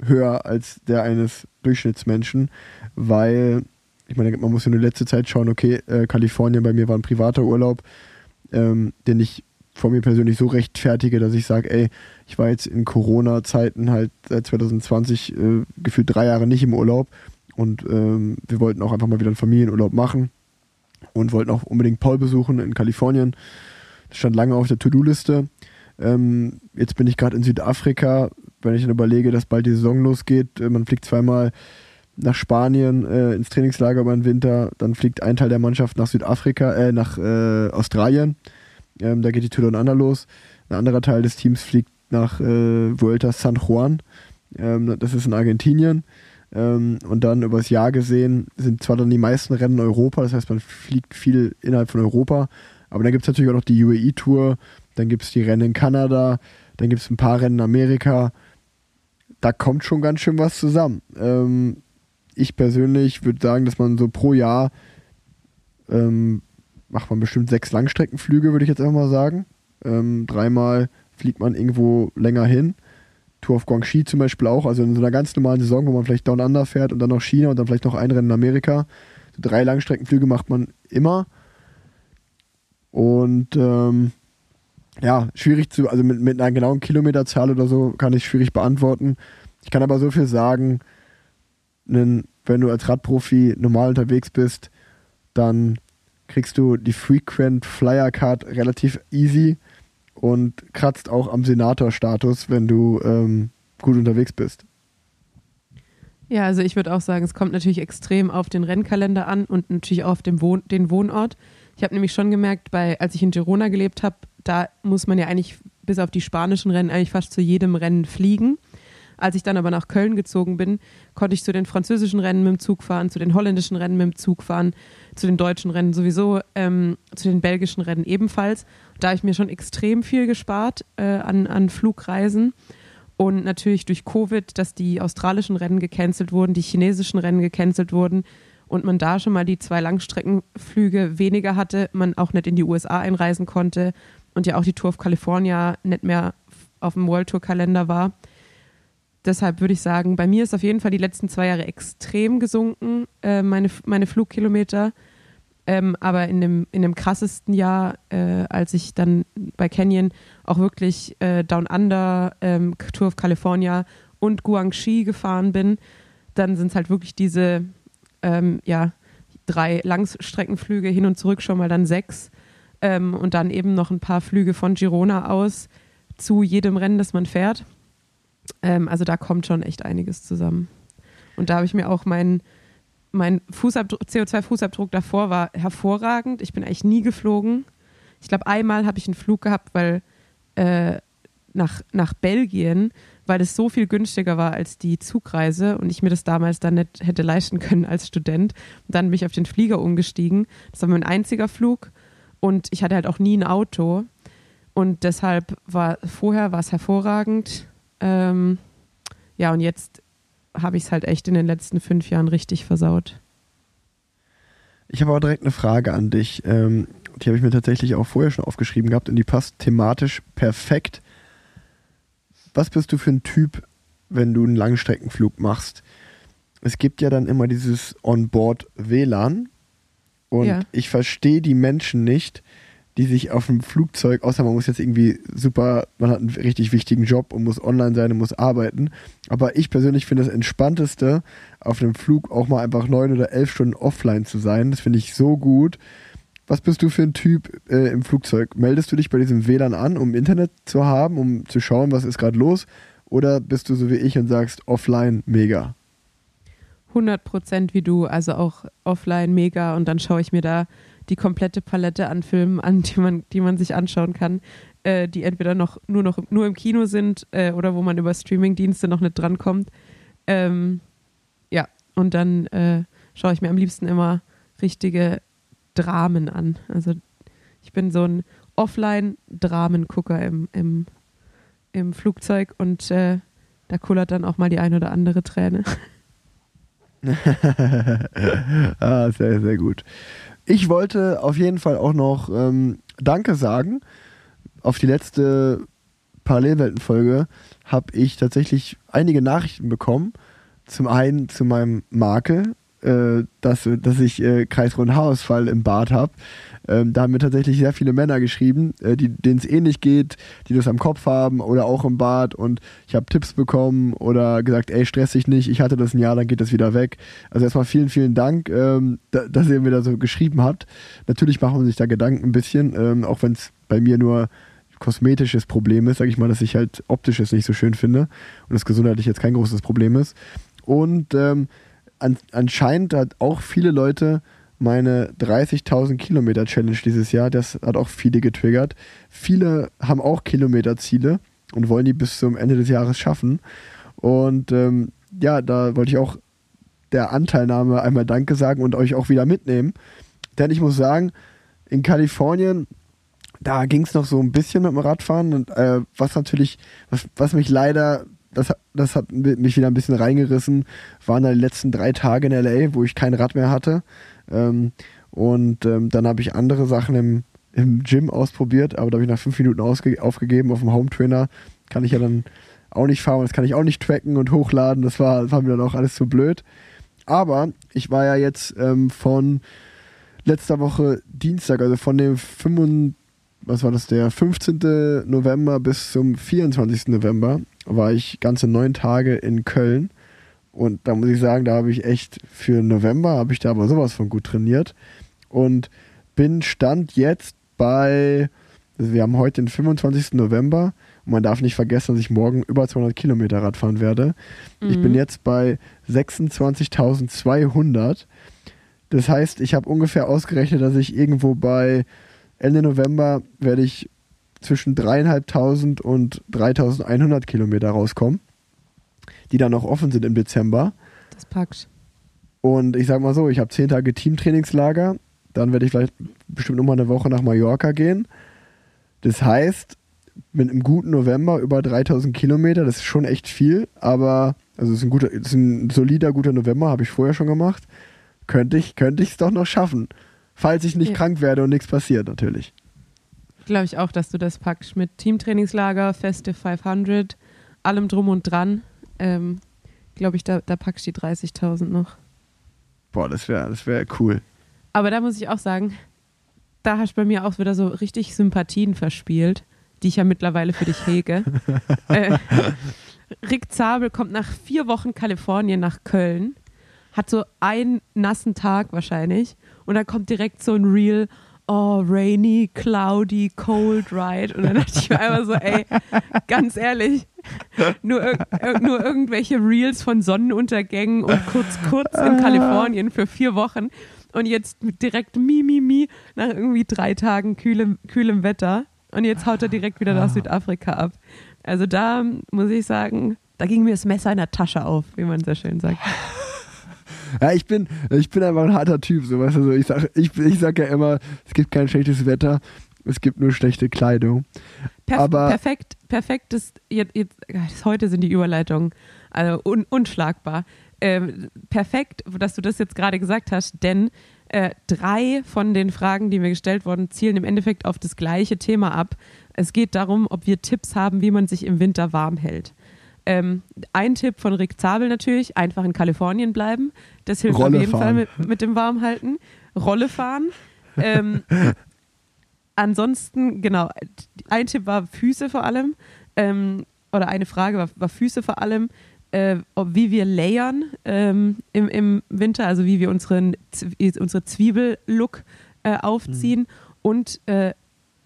höher als der eines Durchschnittsmenschen, weil ich meine, man muss ja nur letzte Zeit schauen, okay, äh, Kalifornien bei mir war ein privater Urlaub, ähm, den ich von mir persönlich so rechtfertige, dass ich sage, ey, ich war jetzt in Corona-Zeiten halt seit 2020 äh, gefühlt drei Jahre nicht im Urlaub und ähm, wir wollten auch einfach mal wieder einen Familienurlaub machen und wollten auch unbedingt Paul besuchen in Kalifornien. Das stand lange auf der To-Do-Liste. Ähm, jetzt bin ich gerade in Südafrika, wenn ich dann überlege, dass bald die Saison losgeht. Äh, man fliegt zweimal nach Spanien äh, ins Trainingslager über den Winter, dann fliegt ein Teil der Mannschaft nach Südafrika, äh, nach äh, Australien. Ähm, da geht die Tour Down Under los. Ein anderer Teil des Teams fliegt nach äh, Vuelta San Juan. Ähm, das ist in Argentinien. Ähm, und dann übers Jahr gesehen sind zwar dann die meisten Rennen in Europa, das heißt, man fliegt viel innerhalb von Europa. Aber dann gibt es natürlich auch noch die UAE-Tour, dann gibt es die Rennen in Kanada, dann gibt es ein paar Rennen in Amerika. Da kommt schon ganz schön was zusammen. Ähm, ich persönlich würde sagen, dass man so pro Jahr ähm, macht man bestimmt sechs Langstreckenflüge, würde ich jetzt einfach mal sagen. Ähm, dreimal fliegt man irgendwo länger hin. Tour of Guangxi zum Beispiel auch, also in so einer ganz normalen Saison, wo man vielleicht Down Under fährt und dann noch China und dann vielleicht noch ein Rennen in Amerika. So drei Langstreckenflüge macht man immer. Und ähm, ja, schwierig zu, also mit, mit einer genauen Kilometerzahl oder so kann ich schwierig beantworten. Ich kann aber so viel sagen, wenn du als Radprofi normal unterwegs bist, dann kriegst du die Frequent Flyer Card relativ easy und kratzt auch am Senator-Status, wenn du ähm, gut unterwegs bist. Ja, also ich würde auch sagen, es kommt natürlich extrem auf den Rennkalender an und natürlich auch auf den, Wohn den Wohnort. Ich habe nämlich schon gemerkt, bei, als ich in Girona gelebt habe, da muss man ja eigentlich bis auf die spanischen Rennen eigentlich fast zu jedem Rennen fliegen. Als ich dann aber nach Köln gezogen bin, konnte ich zu den französischen Rennen mit dem Zug fahren, zu den holländischen Rennen mit dem Zug fahren, zu den deutschen Rennen sowieso, ähm, zu den belgischen Rennen ebenfalls. Da habe ich mir schon extrem viel gespart äh, an, an Flugreisen. Und natürlich durch Covid, dass die australischen Rennen gecancelt wurden, die chinesischen Rennen gecancelt wurden und man da schon mal die zwei Langstreckenflüge weniger hatte, man auch nicht in die USA einreisen konnte und ja auch die Tour of California nicht mehr auf dem World Tour Kalender war. Deshalb würde ich sagen, bei mir ist auf jeden Fall die letzten zwei Jahre extrem gesunken, äh, meine, meine Flugkilometer. Ähm, aber in dem, in dem krassesten Jahr, äh, als ich dann bei Canyon auch wirklich äh, Down Under, ähm, Tour of California und Guangxi gefahren bin, dann sind es halt wirklich diese ähm, ja, drei Langstreckenflüge hin und zurück schon mal dann sechs ähm, und dann eben noch ein paar Flüge von Girona aus zu jedem Rennen, das man fährt. Ähm, also da kommt schon echt einiges zusammen. Und da habe ich mir auch meinen mein Fußabdruck, CO2-Fußabdruck davor war hervorragend. Ich bin eigentlich nie geflogen. Ich glaube, einmal habe ich einen Flug gehabt, weil äh, nach, nach Belgien, weil es so viel günstiger war als die Zugreise und ich mir das damals dann nicht hätte leisten können als Student. Und dann bin ich auf den Flieger umgestiegen. Das war mein einziger Flug und ich hatte halt auch nie ein Auto. Und deshalb war vorher war es hervorragend. Ähm, ja, und jetzt habe ich es halt echt in den letzten fünf Jahren richtig versaut. Ich habe aber direkt eine Frage an dich. Ähm, die habe ich mir tatsächlich auch vorher schon aufgeschrieben gehabt und die passt thematisch perfekt. Was bist du für ein Typ, wenn du einen Langstreckenflug machst? Es gibt ja dann immer dieses Onboard WLAN und Ja. ich verstehe die Menschen nicht, die sich auf einem Flugzeug, außer man muss jetzt irgendwie super, man hat einen richtig wichtigen Job und muss online sein und muss arbeiten. Aber ich persönlich finde das Entspannteste, auf einem Flug auch mal einfach neun oder elf Stunden offline zu sein. Das finde ich so gut. Was bist du für ein Typ äh, im Flugzeug? Meldest du dich bei diesem WLAN an, um Internet zu haben, um zu schauen, was ist gerade los? Oder bist du so wie ich und sagst offline mega? 100 Prozent wie du, also auch offline mega und dann schaue ich mir da die komplette Palette an Filmen an, die man, die man sich anschauen kann, äh, die entweder noch nur noch nur im Kino sind äh, oder wo man über Streamingdienste noch nicht drankommt. Ähm, ja, und dann äh, schaue ich mir am liebsten immer richtige Dramen an. Also ich bin so ein Offline-Dramengucker im, im, im Flugzeug und äh, da kullert dann auch mal die ein oder andere Träne. [LAUGHS] ah, sehr, sehr gut. Ich wollte auf jeden Fall auch noch ähm, Danke sagen. Auf die letzte Parallelwelten-Folge habe ich tatsächlich einige Nachrichten bekommen. Zum einen zu meinem Makel, äh, dass, dass ich äh, kreisrunden Haarausfall im Bart habe. Ähm, da haben mir tatsächlich sehr viele Männer geschrieben, äh, denen es ähnlich geht, die das am Kopf haben oder auch im Bart. Und ich habe Tipps bekommen oder gesagt, ey, stress dich nicht, ich hatte das ein Jahr, dann geht das wieder weg. Also erstmal vielen, vielen Dank, ähm, da, dass ihr mir da so geschrieben habt. Natürlich machen wir sich da Gedanken ein bisschen, ähm, auch wenn es bei mir nur kosmetisches Problem ist, sage ich mal, dass ich halt optisches nicht so schön finde und das gesundheitlich jetzt kein großes Problem ist. Und ähm, an, anscheinend hat auch viele Leute meine 30.000 Kilometer Challenge dieses Jahr, das hat auch viele getriggert. Viele haben auch Kilometerziele und wollen die bis zum Ende des Jahres schaffen. Und ähm, ja, da wollte ich auch der Anteilnahme einmal Danke sagen und euch auch wieder mitnehmen. Denn ich muss sagen, in Kalifornien, da ging es noch so ein bisschen mit dem Radfahren. Und, äh, was natürlich, was, was mich leider das, das hat mich wieder ein bisschen reingerissen, waren da die letzten drei Tage in LA, wo ich kein Rad mehr hatte. Ähm, und ähm, dann habe ich andere Sachen im, im Gym ausprobiert, aber da habe ich nach fünf Minuten aufgegeben auf dem Home Trainer. Kann ich ja dann auch nicht fahren, das kann ich auch nicht tracken und hochladen. Das war, das war mir dann auch alles zu blöd. Aber ich war ja jetzt ähm, von letzter Woche Dienstag, also von dem 25, was war das, der 15. November bis zum 24. November, war ich ganze neun Tage in Köln. Und da muss ich sagen, da habe ich echt für November habe ich da aber sowas von gut trainiert. Und bin Stand jetzt bei, also wir haben heute den 25. November und man darf nicht vergessen, dass ich morgen über 200 Kilometer Rad fahren werde. Mhm. Ich bin mhm. jetzt bei 26.200. Das heißt, ich habe ungefähr ausgerechnet, dass ich irgendwo bei Ende November werde ich zwischen dreieinhalbtausend und 3100 Kilometer rauskommen, die dann noch offen sind im Dezember. Das packt. Und ich sag mal so, ich habe zehn Tage Teamtrainingslager, dann werde ich vielleicht bestimmt nochmal eine Woche nach Mallorca gehen. Das heißt, mit einem guten November über 3000 Kilometer, das ist schon echt viel, aber also es ist ein guter, ist ein solider, guter November, habe ich vorher schon gemacht. Könnte ich, könnte ich es doch noch schaffen. Falls ich nicht ja. krank werde und nichts passiert, natürlich. Glaube ich auch, dass du das packst mit Teamtrainingslager, Festive 500, allem drum und dran. Ähm, Glaube ich, da, da packst du die 30.000 noch. Boah, das wäre das wär cool. Aber da muss ich auch sagen, da hast du bei mir auch wieder so richtig Sympathien verspielt, die ich ja mittlerweile für dich hege. [LAUGHS] äh, Rick Zabel kommt nach vier Wochen Kalifornien nach Köln, hat so einen nassen Tag wahrscheinlich und dann kommt direkt so ein Reel, oh, rainy, cloudy, cold ride. Und dann dachte ich mir einfach so, ey, ganz ehrlich, nur, ir nur irgendwelche Reels von Sonnenuntergängen und kurz, kurz in Kalifornien für vier Wochen. Und jetzt direkt mi, mi, mi nach irgendwie drei Tagen kühlem, kühlem Wetter. Und jetzt haut er direkt wieder nach Südafrika ab. Also da muss ich sagen, da ging mir das Messer in der Tasche auf, wie man so schön sagt. Ja, ich bin, ich bin einfach ein harter Typ. So, weißt du, so, ich sage ich, ich sag ja immer, es gibt kein schlechtes Wetter, es gibt nur schlechte Kleidung. Perf Aber perfekt, perfekt ist, jetzt, jetzt, heute sind die Überleitungen also un, unschlagbar. Ähm, perfekt, dass du das jetzt gerade gesagt hast, denn äh, drei von den Fragen, die mir gestellt wurden, zielen im Endeffekt auf das gleiche Thema ab. Es geht darum, ob wir Tipps haben, wie man sich im Winter warm hält. Ähm, ein Tipp von Rick Zabel natürlich, einfach in Kalifornien bleiben. Das hilft Rolle auf jeden fahren. Fall mit, mit, dem Warmhalten. Rolle fahren. Ähm, [LAUGHS] ansonsten, genau, ein Tipp war Füße vor allem. Ähm, oder eine Frage war, war Füße vor allem. Äh, ob, wie wir layern ähm, im, im Winter, also wie wir unseren, unsere Zwiebellook äh, aufziehen. Mhm. Und äh,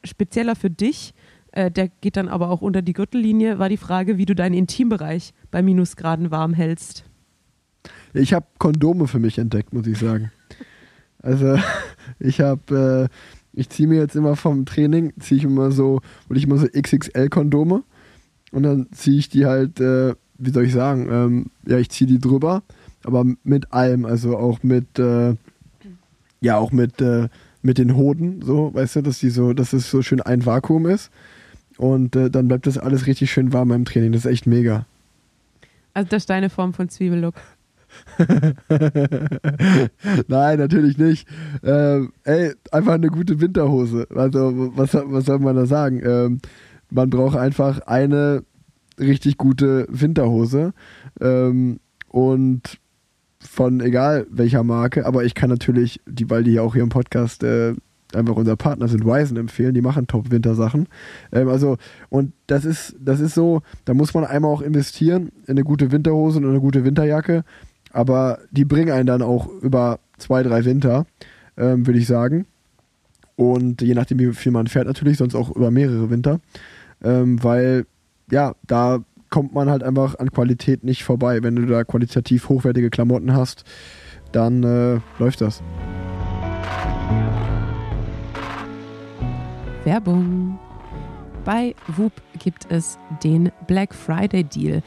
spezieller für dich, äh, der geht dann aber auch unter die Gürtellinie, war die Frage, wie du deinen Intimbereich bei Minusgraden warm hältst. Ich habe Kondome für mich entdeckt, muss ich sagen. Also [LAUGHS] ich habe, äh, ich ziehe mir jetzt immer vom Training, ziehe ich immer so, und ich immer so XXL-Kondome und dann ziehe ich die halt, äh, wie soll ich sagen, ähm, ja, ich ziehe die drüber, aber mit allem, also auch mit, äh, ja, auch mit, äh, mit den Hoden, so, weißt du, dass die so, dass es so schön ein Vakuum ist. Und äh, dann bleibt das alles richtig schön warm beim Training. Das ist echt mega. Also das ist deine Form von Zwiebellook. [LAUGHS] Nein, natürlich nicht. Ähm, ey, einfach eine gute Winterhose. Also, was, was soll man da sagen? Ähm, man braucht einfach eine richtig gute Winterhose. Ähm, und von egal welcher Marke, aber ich kann natürlich, die, weil die ja auch hier im Podcast äh, einfach unser Partner sind, Wisen empfehlen, die machen Top-Wintersachen. Ähm, also, und das ist, das ist so, da muss man einmal auch investieren in eine gute Winterhose und eine gute Winterjacke aber die bringen einen dann auch über zwei, drei Winter, ähm, würde ich sagen. Und je nachdem, wie viel man fährt, natürlich, sonst auch über mehrere Winter. Ähm, weil, ja, da kommt man halt einfach an Qualität nicht vorbei. Wenn du da qualitativ hochwertige Klamotten hast, dann äh, läuft das. Werbung. Bei Whoop gibt es den Black Friday Deal.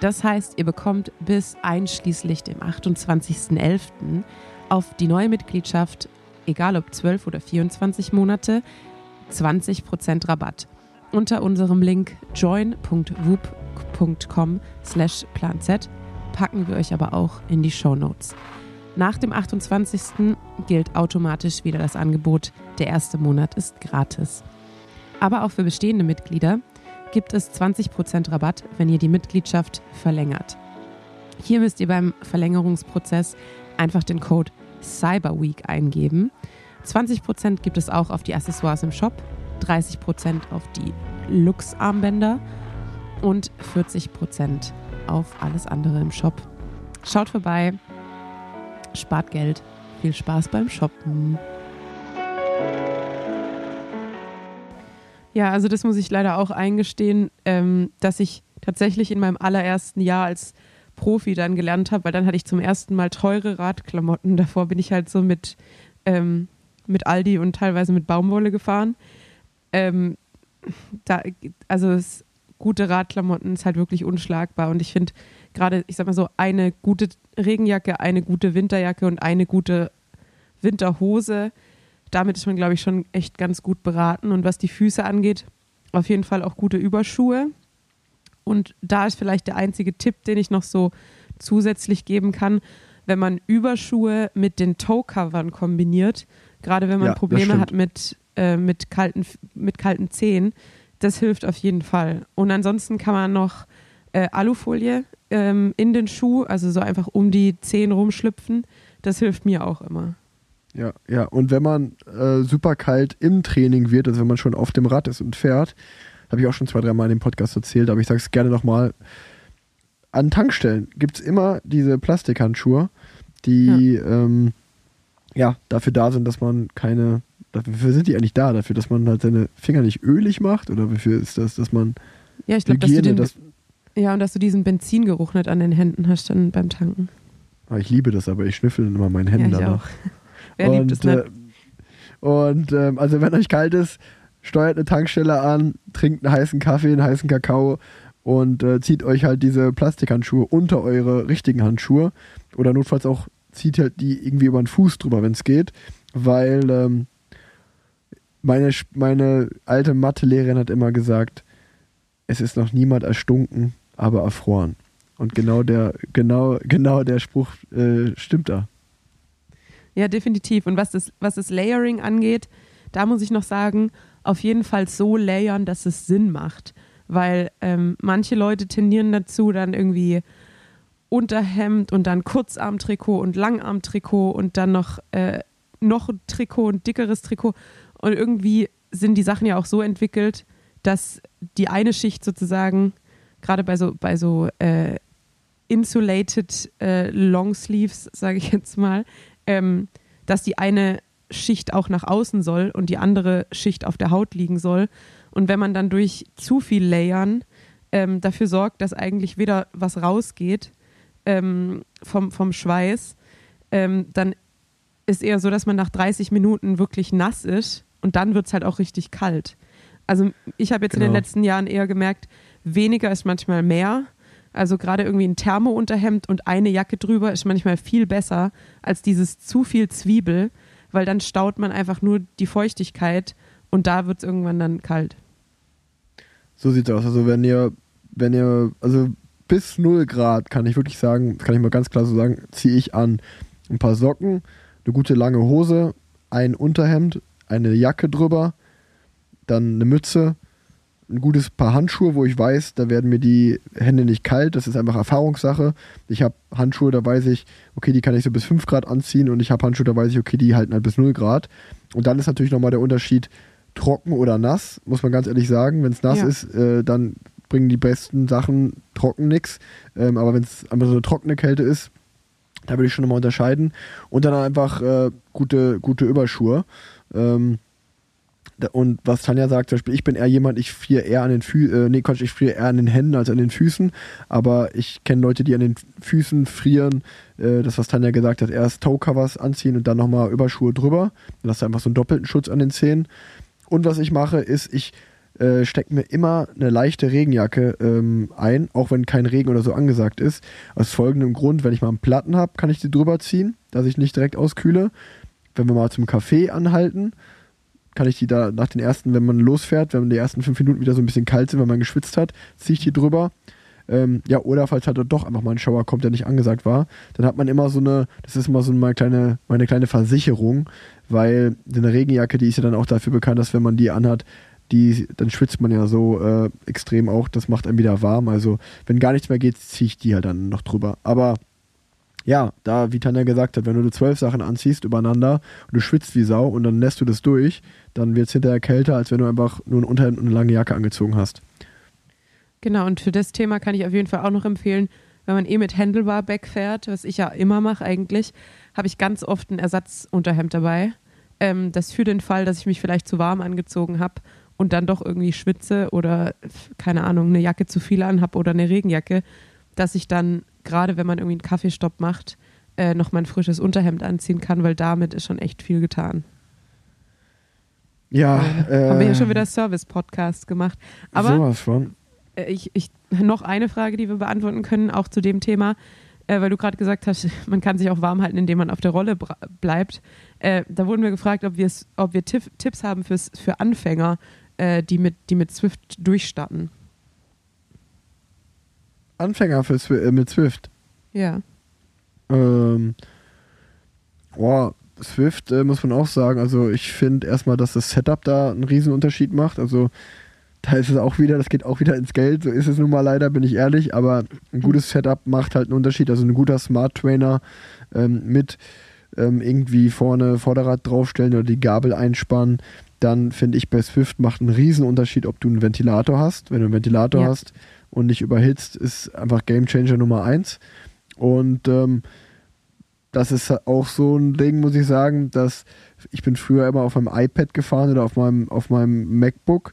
Das heißt, ihr bekommt bis einschließlich dem 28.11. auf die neue Mitgliedschaft, egal ob 12 oder 24 Monate, 20% Rabatt. Unter unserem Link join.whoop.com slash planz packen wir euch aber auch in die Show Notes. Nach dem 28. gilt automatisch wieder das Angebot, der erste Monat ist gratis. Aber auch für bestehende Mitglieder gibt es 20% Rabatt, wenn ihr die Mitgliedschaft verlängert. Hier müsst ihr beim Verlängerungsprozess einfach den Code CYBERWEEK eingeben. 20% gibt es auch auf die Accessoires im Shop, 30% auf die Lux-Armbänder und 40% auf alles andere im Shop. Schaut vorbei, spart Geld, viel Spaß beim Shoppen. Ja, also das muss ich leider auch eingestehen, ähm, dass ich tatsächlich in meinem allerersten Jahr als Profi dann gelernt habe, weil dann hatte ich zum ersten Mal teure Radklamotten. Davor bin ich halt so mit, ähm, mit Aldi und teilweise mit Baumwolle gefahren. Ähm, da, also es, gute Radklamotten ist halt wirklich unschlagbar und ich finde gerade, ich sag mal so, eine gute Regenjacke, eine gute Winterjacke und eine gute Winterhose damit ist man, glaube ich, schon echt ganz gut beraten. Und was die Füße angeht, auf jeden Fall auch gute Überschuhe. Und da ist vielleicht der einzige Tipp, den ich noch so zusätzlich geben kann, wenn man Überschuhe mit den Toe-Covern kombiniert, gerade wenn man Ja, Probleme hat mit, äh, mit, kalten, mit kalten Zehen, das hilft auf jeden Fall. Und ansonsten kann man noch äh, Alufolie ähm, in den Schuh, also so einfach um die Zehen rumschlüpfen. Das hilft mir auch immer. Ja, ja. Und wenn man äh, super kalt im Training wird, also wenn man schon auf dem Rad ist und fährt, habe ich auch schon zwei, drei Mal in dem Podcast erzählt, aber ich sage es gerne nochmal, an Tankstellen gibt es immer diese Plastikhandschuhe, die ja. Ähm, ja dafür da sind, dass man keine, dafür sind die eigentlich da, dafür, dass man halt seine Finger nicht ölig macht oder wofür ist das, dass man Ja, ich glaube, dass du den, das, ja, und dass du diesen Benzingeruch nicht an den Händen hast dann beim Tanken. Ah, ich liebe das, aber ich schnüffel dann immer meinen Händen ja, ich danach. auch. [LAUGHS] Wer liebt es nicht? äh, und ähm, also wenn euch kalt ist, steuert eine Tankstelle an, trinkt einen heißen Kaffee, einen heißen Kakao und äh, zieht euch halt diese Plastikhandschuhe unter eure richtigen Handschuhe oder notfalls auch zieht halt die irgendwie über den Fuß drüber, wenn es geht, weil ähm, meine, meine alte Mathelehrerin hat immer gesagt, es ist noch niemand erstunken, aber erfroren. Und genau der, genau, genau der Spruch äh, stimmt da. Ja, definitiv. Und was das, was das Layering angeht, da muss ich noch sagen, auf jeden Fall so layern, dass es Sinn macht. Weil ähm, manche Leute tendieren dazu, dann irgendwie Unterhemd und dann Kurzarmtrikot und Langarmtrikot und dann noch, äh, noch ein Trikot und dickeres Trikot. Und irgendwie sind die Sachen ja auch so entwickelt, dass die eine Schicht sozusagen, gerade bei so, bei so äh, insulated äh, Longsleeves, sage ich jetzt mal, ähm, dass die eine Schicht auch nach außen soll und die andere Schicht auf der Haut liegen soll. Und wenn man dann durch zu viel Layern ähm, dafür sorgt, dass eigentlich wieder was rausgeht ähm, vom, vom Schweiß, ähm, dann ist eher so, dass man nach 30 Minuten wirklich nass ist und dann wird es halt auch richtig kalt. Also ich habe jetzt in den Genau. letzten Jahren eher gemerkt, weniger ist manchmal mehr. Also gerade irgendwie ein Thermounterhemd und eine Jacke drüber ist manchmal viel besser als dieses zu viel Zwiebel, weil dann staut man einfach nur die Feuchtigkeit und da wird es irgendwann dann kalt. So sieht's aus. Also wenn ihr, wenn ihr, also bis 0 Grad kann ich wirklich sagen, kann ich mal ganz klar so sagen, ziehe ich an ein paar Socken, eine gute lange Hose, ein Unterhemd, eine Jacke drüber, dann eine Mütze, ein gutes Paar Handschuhe, wo ich weiß, da werden mir die Hände nicht kalt. Das ist einfach Erfahrungssache. Ich habe Handschuhe, da weiß ich, okay, die kann ich so bis 5 Grad anziehen und ich habe Handschuhe, da weiß ich, okay, die halten halt bis 0 Grad. Und dann ist natürlich nochmal der Unterschied trocken oder nass, muss man ganz ehrlich sagen. Wenn es nass Ja. ist, äh, dann bringen die besten Sachen trocken nichts. Ähm, aber wenn es einfach so eine trockene Kälte ist, da würde ich schon nochmal unterscheiden. Und dann einfach äh, gute, gute Überschuhe. Ähm, und was Tanja sagt, zum Beispiel, ich bin eher jemand, ich friere eher an den Füßen, äh, nee, Quatsch, ich friere eher an den Händen als an den Füßen. Aber ich kenne Leute, die an den Füßen frieren. Äh, das, was Tanja gesagt hat, erst Toe-Covers anziehen und dann nochmal Überschuhe drüber. Dann hast du einfach so einen doppelten Schutz an den Zehen. Und was ich mache, ist, ich äh, stecke mir immer eine leichte Regenjacke ähm, ein, auch wenn kein Regen oder so angesagt ist. Aus folgendem Grund, wenn ich mal einen Platten habe, kann ich die drüber ziehen, dass ich nicht direkt auskühle. Wenn wir mal zum Café anhalten, kann ich die da nach den ersten, wenn man losfährt, wenn die ersten fünf Minuten wieder so ein bisschen kalt sind, wenn man geschwitzt hat, ziehe ich die drüber. Ähm, ja, oder falls halt doch einfach mal ein Schauer kommt, der nicht angesagt war, dann hat man immer so eine, das ist immer so meine kleine, meine kleine Versicherung, weil eine Regenjacke, die ist ja dann auch dafür bekannt, dass wenn man die anhat, die, dann schwitzt man ja so äh, extrem auch, das macht einen wieder warm. Also wenn gar nichts mehr geht, ziehe ich die halt dann noch drüber. Aber ja, da, wie Tanja gesagt hat, wenn du zwölf Sachen anziehst übereinander und du schwitzt wie Sau und dann lässt du das durch, dann wird es hinterher kälter, als wenn du einfach nur ein Unterhemd und eine lange Jacke angezogen hast. Genau, und für das Thema kann ich auf jeden Fall auch noch empfehlen, wenn man eh mit Handlebar-Back fährt, was ich ja immer mache eigentlich, habe ich ganz oft ein Ersatzunterhemd dabei. Ähm, das für den Fall, dass ich mich vielleicht zu warm angezogen habe und dann doch irgendwie schwitze oder, keine Ahnung, eine Jacke zu viel anhab oder eine Regenjacke, dass ich dann, gerade wenn man irgendwie einen Kaffeestopp macht, äh, noch mein frisches Unterhemd anziehen kann, weil damit ist schon echt viel getan. Ja, äh, Haben wir ja schon wieder Service-Podcast gemacht. Aber sowas von. äh, ich, ich, noch eine Frage, die wir beantworten können, auch zu dem Thema, äh, weil du gerade gesagt hast, [LAUGHS] man kann sich auch warm halten, indem man auf der Rolle bleibt. Äh, da wurden wir gefragt, ob, ob wir Tiff, Tipps haben fürs, für Anfänger, äh, die, mit, die mit Swift durchstarten. Anfänger für, Swi- äh, mit Swift. Ja. Ähm, boah, Swift äh, muss man auch sagen. Also ich finde erstmal, dass das Setup da einen riesen Unterschied macht. Also da ist es auch wieder, das geht auch wieder ins Geld. So ist es nun mal leider, bin ich ehrlich. Aber ein gutes Setup macht halt einen Unterschied. Also ein guter Smart Trainer ähm, mit ähm, irgendwie vorne Vorderrad draufstellen oder die Gabel einspannen. Dann finde ich bei Swift macht einen riesen Unterschied, ob du einen Ventilator hast. Wenn du einen Ventilator Ja. hast und nicht überhitzt, ist einfach Gamechanger Nummer eins. Und ähm, das ist auch so ein Ding, muss ich sagen, dass ich bin früher immer auf meinem iPad gefahren oder auf meinem, auf meinem MacBook.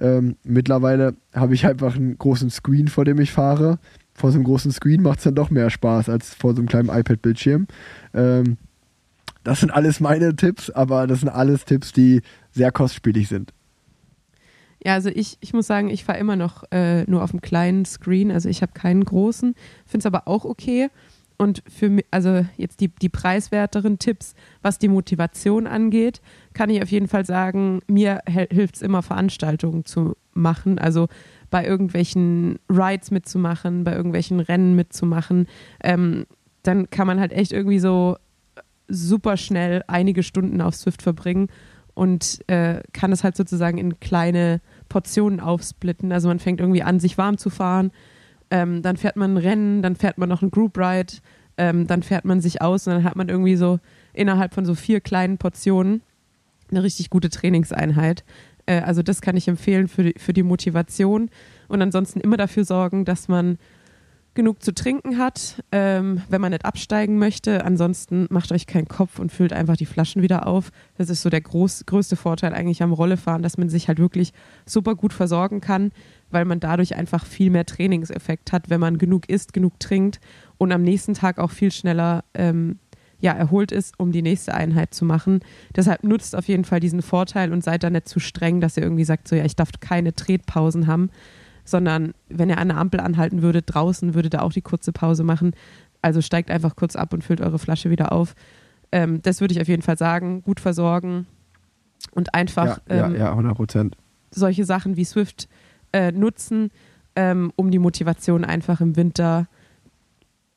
Ähm, mittlerweile habe ich einfach einen großen Screen, vor dem ich fahre. Vor so einem großen Screen macht es dann doch mehr Spaß als vor so einem kleinen iPad-Bildschirm. Ähm, das sind alles meine Tipps, aber das sind alles Tipps, die sehr kostspielig sind. Ja, also ich, ich muss sagen, ich fahre immer noch äh, nur auf dem kleinen Screen, also ich habe keinen großen, finde es aber auch okay. Und für mich, also jetzt die, die preiswerteren Tipps, was die Motivation angeht, kann ich auf jeden Fall sagen, mir hilft es immer, Veranstaltungen zu machen. Also bei irgendwelchen Rides mitzumachen, bei irgendwelchen Rennen mitzumachen. Ähm, dann kann man halt echt irgendwie so super schnell einige Stunden auf Swift verbringen und äh, kann es halt sozusagen in kleine Portionen aufsplitten. Also man fängt irgendwie an, sich warm zu fahren, ähm, dann fährt man ein Rennen, dann fährt man noch ein Group Ride, ähm, dann fährt man sich aus und dann hat man irgendwie so innerhalb von so vier kleinen Portionen eine richtig gute Trainingseinheit. Äh, also das kann ich empfehlen für die, für die Motivation und ansonsten immer dafür sorgen, dass man genug zu trinken hat, ähm, wenn man nicht absteigen möchte. Ansonsten macht euch keinen Kopf und füllt einfach die Flaschen wieder auf. Das ist so der groß, größte Vorteil eigentlich am Rollefahren, dass man sich halt wirklich super gut versorgen kann, weil man dadurch einfach viel mehr Trainingseffekt hat, wenn man genug isst, genug trinkt und am nächsten Tag auch viel schneller ähm, ja, erholt ist, um die nächste Einheit zu machen. Deshalb nutzt auf jeden Fall diesen Vorteil und seid da nicht zu streng, dass ihr irgendwie sagt, so ja, ich darf keine Tretpausen haben, sondern wenn ihr an der Ampel anhalten würdet, draußen würdet ihr auch die kurze Pause machen. Also steigt einfach kurz ab und füllt eure Flasche wieder auf. ähm, das würde ich auf jeden Fall sagen, gut versorgen und einfach ja, ja, ähm, ja, 100 Prozent. solche Sachen wie Swift äh, nutzen, ähm, um die Motivation einfach im Winter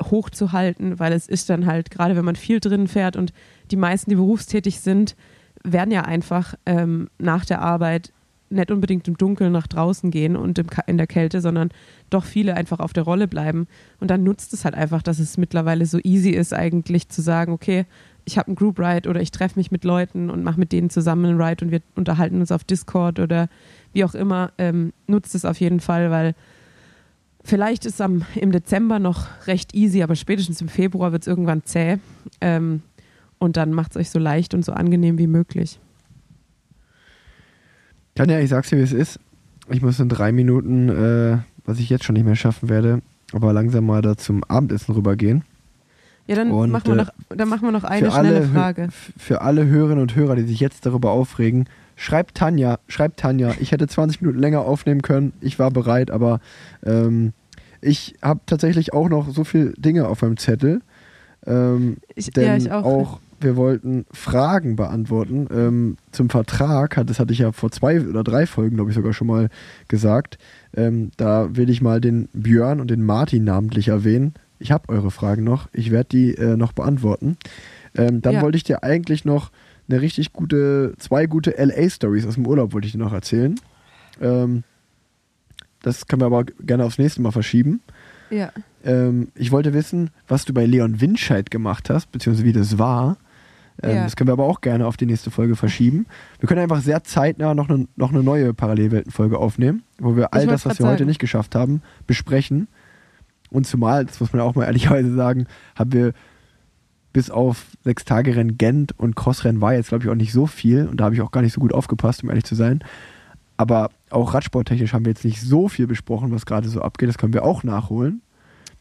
hochzuhalten, weil es ist dann halt, gerade wenn man viel drin fährt und die meisten, die berufstätig sind, werden ja einfach ähm, nach der Arbeit nicht unbedingt im Dunkeln nach draußen gehen und in der Kälte, sondern doch viele einfach auf der Rolle bleiben. Und dann nutzt es halt einfach, dass es mittlerweile so easy ist, eigentlich zu sagen, okay, ich habe einen Group Ride oder ich treffe mich mit Leuten und mache mit denen zusammen einen Ride und wir unterhalten uns auf Discord oder wie auch immer. Ähm, nutzt es auf jeden Fall, weil vielleicht ist am, im Dezember noch recht easy, aber spätestens im Februar wird es irgendwann zäh. Ähm, und dann macht es euch so leicht und so angenehm wie möglich. Tanja, ich sag's dir, wie es ist. Ich muss in drei Minuten, äh, was ich jetzt schon nicht mehr schaffen werde, aber langsam mal da zum Abendessen rübergehen. Ja, dann, Und, machen, wir äh, noch, dann machen wir noch eine alle schnelle Hö- Frage. Für alle Hörerinnen und Hörer, die sich jetzt darüber aufregen, schreibt Tanja, schreibt Tanja. Ich hätte 20 Minuten länger aufnehmen können. Ich war bereit, aber ähm, ich habe tatsächlich auch noch so viele Dinge auf meinem Zettel. Ähm, Ich, denn ja, ich auch. Wir wollten Fragen beantworten. Ähm, zum Vertrag, hat, das hatte ich ja vor zwei oder drei Folgen, glaube ich, sogar schon mal gesagt. Ähm, da will ich mal den Björn und den Martin namentlich erwähnen. Ich habe eure Fragen noch. Ich werde die äh, noch beantworten. Ähm, dann Ja. wollte ich dir eigentlich noch eine richtig gute, zwei gute LA-Stories aus dem Urlaub wollte ich dir noch erzählen. Ähm, das können wir aber gerne aufs nächste Mal verschieben. Ja. Ähm, ich wollte wissen, was du bei Leon Winscheid gemacht hast, beziehungsweise wie das war. Ähm, Ja. Das können wir aber auch gerne auf die nächste Folge verschieben. Wir können einfach sehr zeitnah noch eine, noch eine neue Parallelwelten-Folge aufnehmen, wo wir all wollte das, was wir heute sagen. nicht geschafft haben, besprechen. Und zumal, das muss man auch mal [LAUGHS] ehrlicherweise sagen, haben wir bis auf sechs Tage Rennen Gent und Crossrennen war jetzt, glaube ich, auch nicht so viel. Und da habe ich auch gar nicht so gut aufgepasst, um ehrlich zu sein. Aber auch radsporttechnisch haben wir jetzt nicht so viel besprochen, was gerade so abgeht. Das können wir auch nachholen.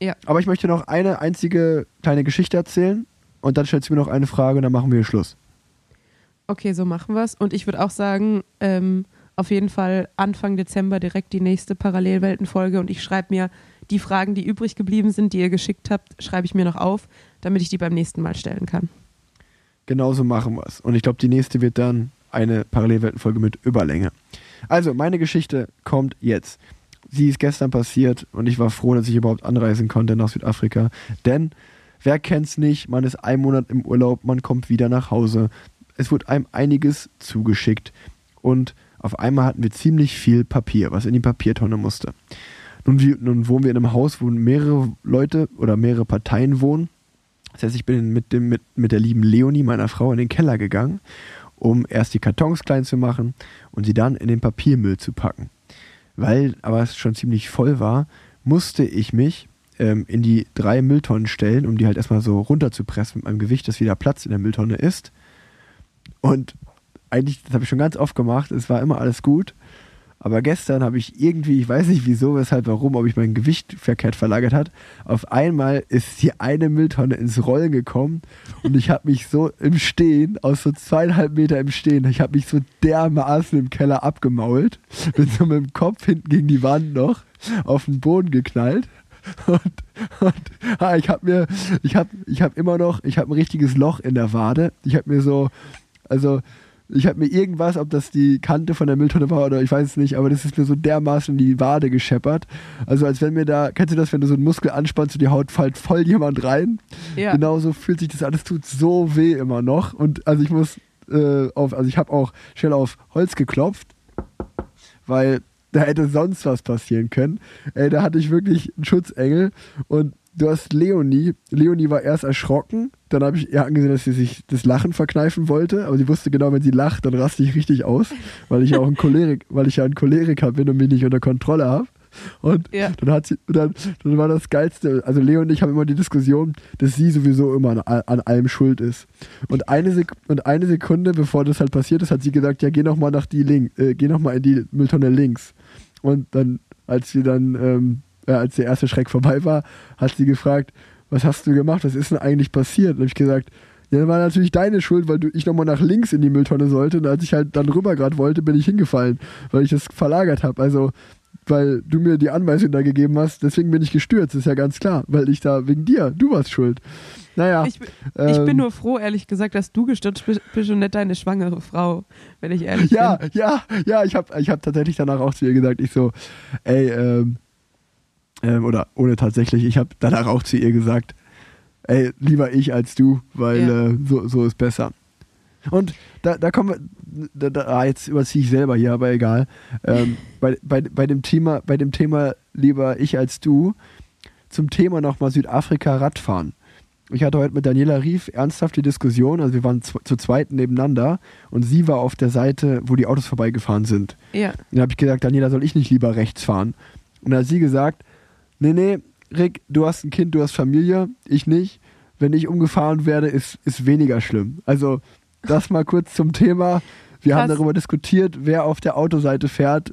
Ja. Aber ich möchte noch eine einzige kleine Geschichte erzählen und dann stellst du mir noch eine Frage und dann machen wir Schluss. Okay, so machen wir es. Und ich würde auch sagen, ähm, auf jeden Fall Anfang Dezember direkt die nächste Parallelwelten-Folge und ich schreibe mir die Fragen, die übrig geblieben sind, die ihr geschickt habt, schreibe ich mir noch auf, damit ich die beim nächsten Mal stellen kann. Genauso machen wir es. Und ich glaube, die nächste wird dann eine Parallelweltenfolge mit Überlänge. Also, meine Geschichte kommt jetzt. Sie ist gestern passiert und ich war froh, dass ich überhaupt anreisen konnte nach Südafrika. Denn, wer kennt's nicht, man ist ein Monat im Urlaub, man kommt wieder nach Hause. Es wird einem einiges zugeschickt und auf einmal hatten wir ziemlich viel Papier, was in die Papiertonne musste. Nun, wie, nun wohnen wir in einem Haus, wo mehrere Leute oder mehrere Parteien wohnen. Das heißt, ich bin mit, dem, mit, mit der lieben Leonie, meiner Frau, in den Keller gegangen, um erst die Kartons klein zu machen und sie dann in den Papiermüll zu packen. Weil aber es schon ziemlich voll war, musste ich mich ähm, in die drei Mülltonnen stellen, um die halt erstmal so runterzupressen mit meinem Gewicht, dass wieder Platz in der Mülltonne ist. Und eigentlich, das habe ich schon ganz oft gemacht, es war immer alles gut. Aber gestern habe ich irgendwie, ich weiß nicht wieso, weshalb, warum, ob ich mein Gewicht verkehrt verlagert hat. Auf einmal ist die eine Mülltonne ins Rollen gekommen und ich habe mich so im Stehen, aus so zweieinhalb Meter im Stehen, ich habe mich so dermaßen im Keller abgemault, bin so mit dem Kopf hinten gegen die Wand noch auf den Boden geknallt. Und, und ah, ich habe mir, ich habe ich hab immer noch, ich habe ein richtiges Loch in der Wade. Ich habe mir so, also ich habe mir irgendwas, ob das die Kante von der Mülltonne war oder ich weiß es nicht, aber das ist mir so dermaßen in die Wade gescheppert. Also als wenn mir da, kennst du das, wenn du so einen Muskel anspannst und die Haut fällt voll jemand rein? Ja. Genauso fühlt sich das alles, tut so weh immer noch. Und also ich muss äh, auf, also ich habe auch schnell auf Holz geklopft, weil da hätte sonst was passieren können. Ey, da hatte ich wirklich einen Schutzengel und du hast Leonie. Leonie war erst erschrocken, dann habe ich ihr angesehen, dass sie sich das Lachen verkneifen wollte, aber sie wusste genau, wenn sie lacht, dann raste ich richtig aus, weil ich ja auch ein Cholerik, [LAUGHS] weil ich ja ein Choleriker bin und mich nicht unter Kontrolle habe. Und Ja. dann hat sie, dann, dann war das Geilste, also Leo und ich haben immer die Diskussion, dass sie sowieso immer an, an allem schuld ist. Und eine, Sek und eine Sekunde, bevor das halt passiert ist, hat sie gesagt, ja, geh noch mal nach die Link, äh, geh noch mal in die Mülltonne links. Und dann, als sie dann, ähm, äh, als der erste Schreck vorbei war, hat sie gefragt, was hast du gemacht, was ist denn eigentlich passiert? Und hab ich gesagt, ja, das war natürlich deine Schuld, weil du, ich nochmal nach links in die Mülltonne sollte. Und als ich halt dann rüber gerade wollte, bin ich hingefallen, weil ich das verlagert habe. Also, weil du mir die Anweisung da gegeben hast, deswegen bin ich gestürzt, ist ja ganz klar, weil ich da wegen dir, du warst schuld. Naja. Ich, bin- ich bin ähm, nur froh, ehrlich gesagt, dass du gestürzt bist und nicht deine schwangere Frau, wenn ich ehrlich Ja, bin. ja, ja, ich habe ich hab tatsächlich danach auch zu ihr gesagt, ich so, ey, ähm, ähm, oder ohne tatsächlich, ich habe danach auch zu ihr gesagt, ey, lieber ich als du, weil Ja. äh, so, so ist besser. Und da, da kommen wir, da, da, ah, jetzt überziehe ich selber hier, aber egal. Ähm, bei, bei, bei, dem Thema, bei dem Thema lieber ich als du, zum Thema nochmal Südafrika Radfahren. Ich hatte heute mit Daniela Rief ernsthaft die Diskussion, also wir waren zu, zu zweit nebeneinander und sie war auf der Seite, wo die Autos vorbeigefahren sind. Ja, Und dann habe ich gesagt, Daniela, soll ich nicht lieber rechts fahren? Und dann hat sie gesagt, nee, nee, Rick, du hast ein Kind, du hast Familie, ich nicht. Wenn ich umgefahren werde, ist, ist weniger schlimm. Also das mal kurz zum Thema. Wir haben Krass. darüber diskutiert, wer auf der Autoseite fährt,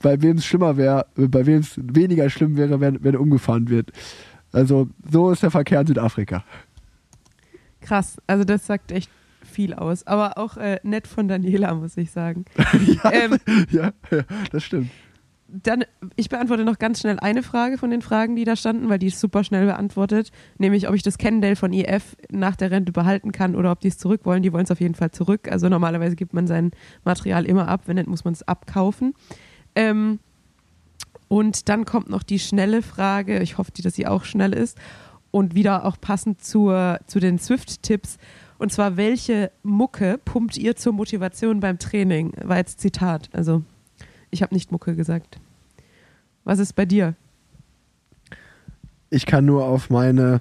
bei wem es schlimmer wäre, bei wem es weniger schlimm wäre, wenn, wenn umgefahren wird. Also so ist der Verkehr in Südafrika. krass. Also das sagt echt viel aus. Aber auch äh, nett von Daniela, muss ich sagen. [LAUGHS] ja, Ähm, [LAUGHS] ja, ja, das stimmt. Dann, ich beantworte noch ganz schnell eine Frage von den Fragen, die da standen, weil die ist super schnell beantwortet. Nämlich, ob ich das Cannondale von IF nach der Rente behalten kann oder ob die es zurück wollen. Die wollen es auf jeden Fall zurück. Also normalerweise gibt man sein Material immer ab. Wenn nicht, muss man es abkaufen. Ähm, und dann kommt noch die schnelle Frage. Ich hoffe, dass sie auch schnell ist. Und wieder auch passend zur, zu den Swift-Tipps. Und zwar, welche Mucke pumpt ihr zur Motivation beim Training? War jetzt Zitat. Also, ich habe nicht Mucke gesagt. Was ist bei dir? Ich kann nur auf meine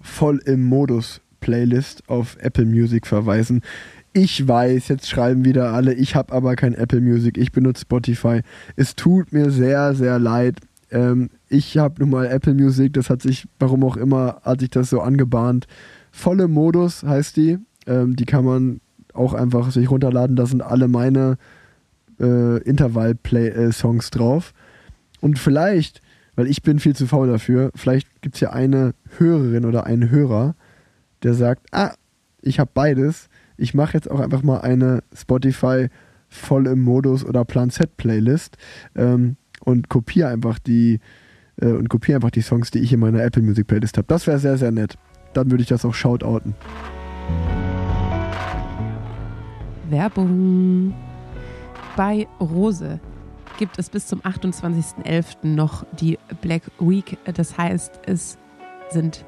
voll im Modus Playlist auf Apple Music verweisen. Ich weiß, jetzt schreiben wieder alle, ich habe aber kein Apple Music, ich benutze Spotify. Es tut mir sehr, sehr leid. Ähm, ich habe nun mal Apple Music, das hat sich, warum auch immer, hat sich das so angebahnt. Volle Modus heißt die. Ähm, die kann man auch einfach sich runterladen. Da sind alle meine äh, Intervall-Play-Songs drauf. Und vielleicht, weil ich bin viel zu faul dafür, vielleicht gibt es ja eine Hörerin oder einen Hörer, der sagt, ah, ich habe beides. Ich mache jetzt auch einfach mal eine Spotify voll im Modus oder Plan Z Playlist ähm, und kopiere einfach die äh, und kopiere einfach die Songs, die ich in meiner Apple Music Playlist habe. Das wäre sehr, sehr nett. Dann würde ich das auch shoutouten. Werbung. Bei Rose gibt es bis zum 28.11. noch die Black Week. Das heißt, es sind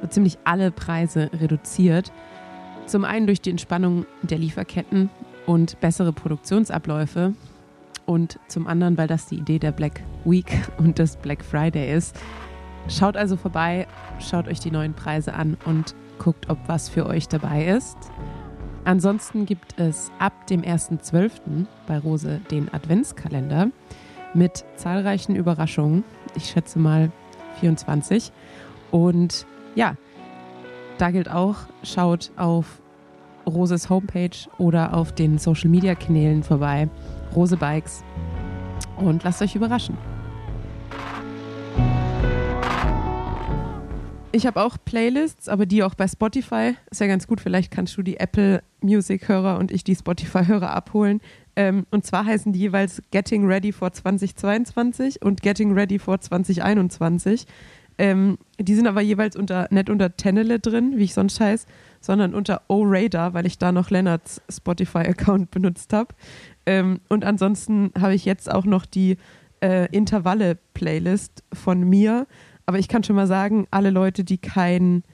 so ziemlich alle Preise reduziert. Zum einen durch die Entspannung der Lieferketten und bessere Produktionsabläufe. Und zum anderen, weil das die Idee der Black Week [LAUGHS] und des Black Friday ist. Schaut also vorbei, schaut euch die neuen Preise an und guckt, ob was für euch dabei ist. Ansonsten gibt es ab dem 1.12. bei Rose den Adventskalender mit zahlreichen Überraschungen. Ich schätze mal 24. Und ja, da gilt auch, schaut auf Roses Homepage oder auf den Social Media Kanälen vorbei. Rose Bikes. Und lasst euch überraschen. Ich habe auch Playlists, aber die auch bei Spotify. Ist ja ganz gut. Vielleicht kannst du die Apple Music-Hörer und ich die Spotify-Hörer abholen. Ähm, und zwar heißen die jeweils Getting Ready for 2022 und Getting Ready for 2021. Ähm, die sind aber jeweils unter, nicht unter Tenele drin, wie ich sonst heiße, sondern unter O-Radar, weil ich da noch Lennarts Spotify-Account benutzt habe. Ähm, und ansonsten habe ich jetzt auch noch die äh, Intervalle-Playlist von mir. Aber ich kann schon mal sagen, alle Leute, die kein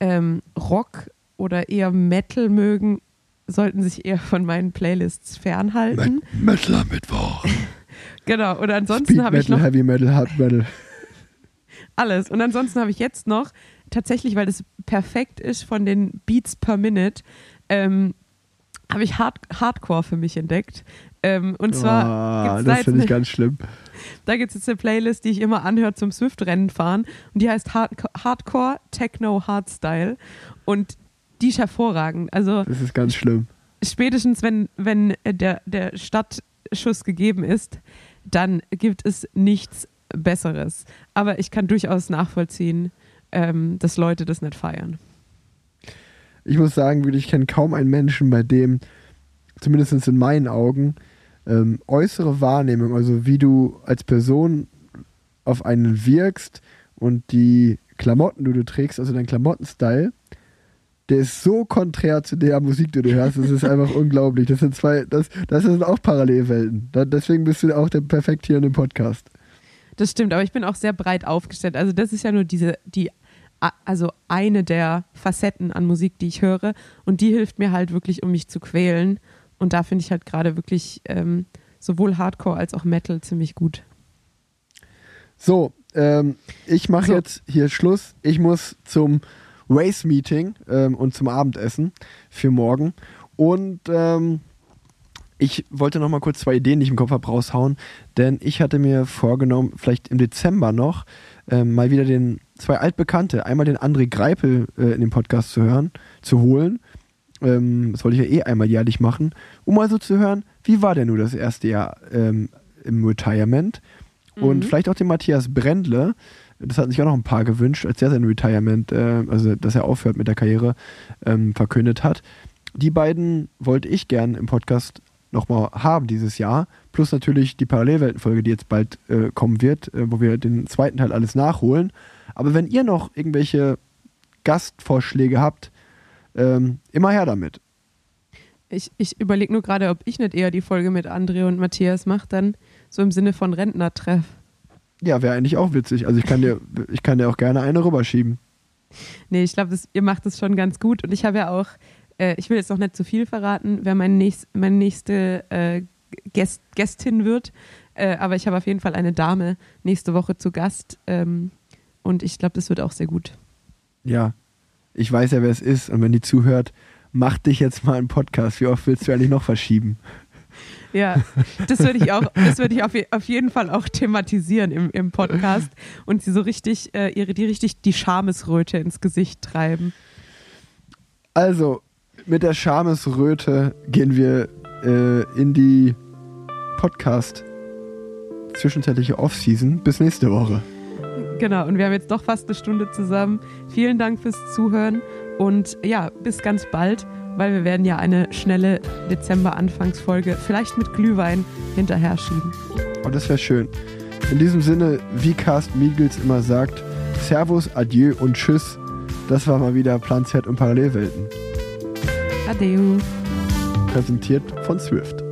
ähm, Rock oder eher Metal mögen, sollten sich eher von meinen Playlists fernhalten. Metal am Mittwoch. [LAUGHS] Genau. Und ansonsten habe ich Metal, noch Heavy Metal, Hard Metal. [LAUGHS] alles. Und ansonsten habe ich jetzt noch, tatsächlich, weil das perfekt ist von den Beats per Minute, ähm, habe ich Hard Hardcore für mich entdeckt. Ähm, und zwar da das finde ich ganz schlimm. Da gibt es jetzt eine Playlist, die ich immer anhöre zum Swift-Rennen fahren. Und die heißt Hard Hardcore Techno Hardstyle. Und die ist hervorragend. Also Das ist ganz schlimm. spätestens, wenn, wenn der, der Startschuss gegeben ist, dann gibt es nichts Besseres. Aber ich kann durchaus nachvollziehen, ähm, dass Leute das nicht feiern. Ich muss sagen, ich kenne kaum einen Menschen, bei dem, zumindest in meinen Augen, ähm, äußere Wahrnehmung, also wie du als Person auf einen wirkst und die Klamotten du, du trägst, also dein Klamottenstyle, der ist so konträr zu der Musik, die du hörst. Das ist einfach [LAUGHS] unglaublich. Das sind zwei, das, das sind auch Parallelwelten. Da, deswegen bist du auch der perfekt hier in dem Podcast. Das stimmt, aber ich bin auch sehr breit aufgestellt. Also das ist ja nur diese, die, also eine der Facetten an Musik, die ich höre. Und die hilft mir halt wirklich, um mich zu quälen. Und da finde ich halt gerade wirklich ähm, sowohl Hardcore als auch Metal ziemlich gut. So, ähm, ich mache So. jetzt hier Schluss. Ich muss zum Race-Meeting ähm, und zum Abendessen für morgen. Und ähm, ich wollte noch mal kurz zwei Ideen, die ich im Kopf habe, raushauen. Denn ich hatte mir vorgenommen, vielleicht im Dezember noch, ähm, mal wieder den zwei Altbekannte, einmal den André Greipel äh, in den Podcast zu hören, zu holen. Ähm, das wollte ich ja eh einmal jährlich machen, um mal so zu hören, wie war denn nur das erste Jahr ähm, im Retirement? Und Mhm. vielleicht auch den Matthias Brendle, das hatten sich auch noch ein paar gewünscht, als der sein Retirement, äh, also dass er aufhört mit der Karriere, ähm, verkündet hat. Die beiden wollte ich gern im Podcast nochmal haben dieses Jahr. Plus natürlich die Parallelweltenfolge, die jetzt bald äh, kommen wird, äh, wo wir den zweiten Teil alles nachholen. Aber wenn ihr noch irgendwelche Gastvorschläge habt, ähm, immer her damit. Ich, ich überlege nur gerade, ob ich nicht eher die Folge mit André und Matthias mache, dann so im Sinne von Rentnertreff. Ja, wäre eigentlich auch witzig. Also ich kann dir, [LAUGHS] ich kann dir auch gerne eine rüberschieben. Nee, ich glaube, ihr macht es schon ganz gut. Und ich habe ja auch, äh, ich will jetzt noch nicht zu viel verraten, wer mein nächst, meine nächste äh, Gäst, Gästin wird. Äh, aber ich habe auf jeden Fall eine Dame nächste Woche zu Gast. Ähm, und ich glaube, das wird auch sehr gut. Ja, ich weiß ja, wer es ist. Und wenn die zuhört, mach dich jetzt mal einen Podcast. Wie oft willst du eigentlich noch verschieben? Ja, das würde ich auch, das würde ich auf, auf jeden Fall auch thematisieren im, im Podcast und sie so richtig, äh, ihre, die richtig die Schamesröte ins Gesicht treiben. Also, mit der Schamesröte gehen wir äh, in die Podcast zwischenzeitliche Off-Season. Bis nächste Woche. Genau, und wir haben jetzt doch fast eine Stunde zusammen. Vielen Dank fürs Zuhören und ja, bis ganz bald, weil wir werden ja eine schnelle Dezember-Anfangsfolge vielleicht mit Glühwein hinterher schieben. Und das wäre schön. In diesem Sinne, wie Carsten Miegels immer sagt, Servus, Adieu und Tschüss. Das war mal wieder Plan Z und Parallelwelten. Adeu. Präsentiert von Swift.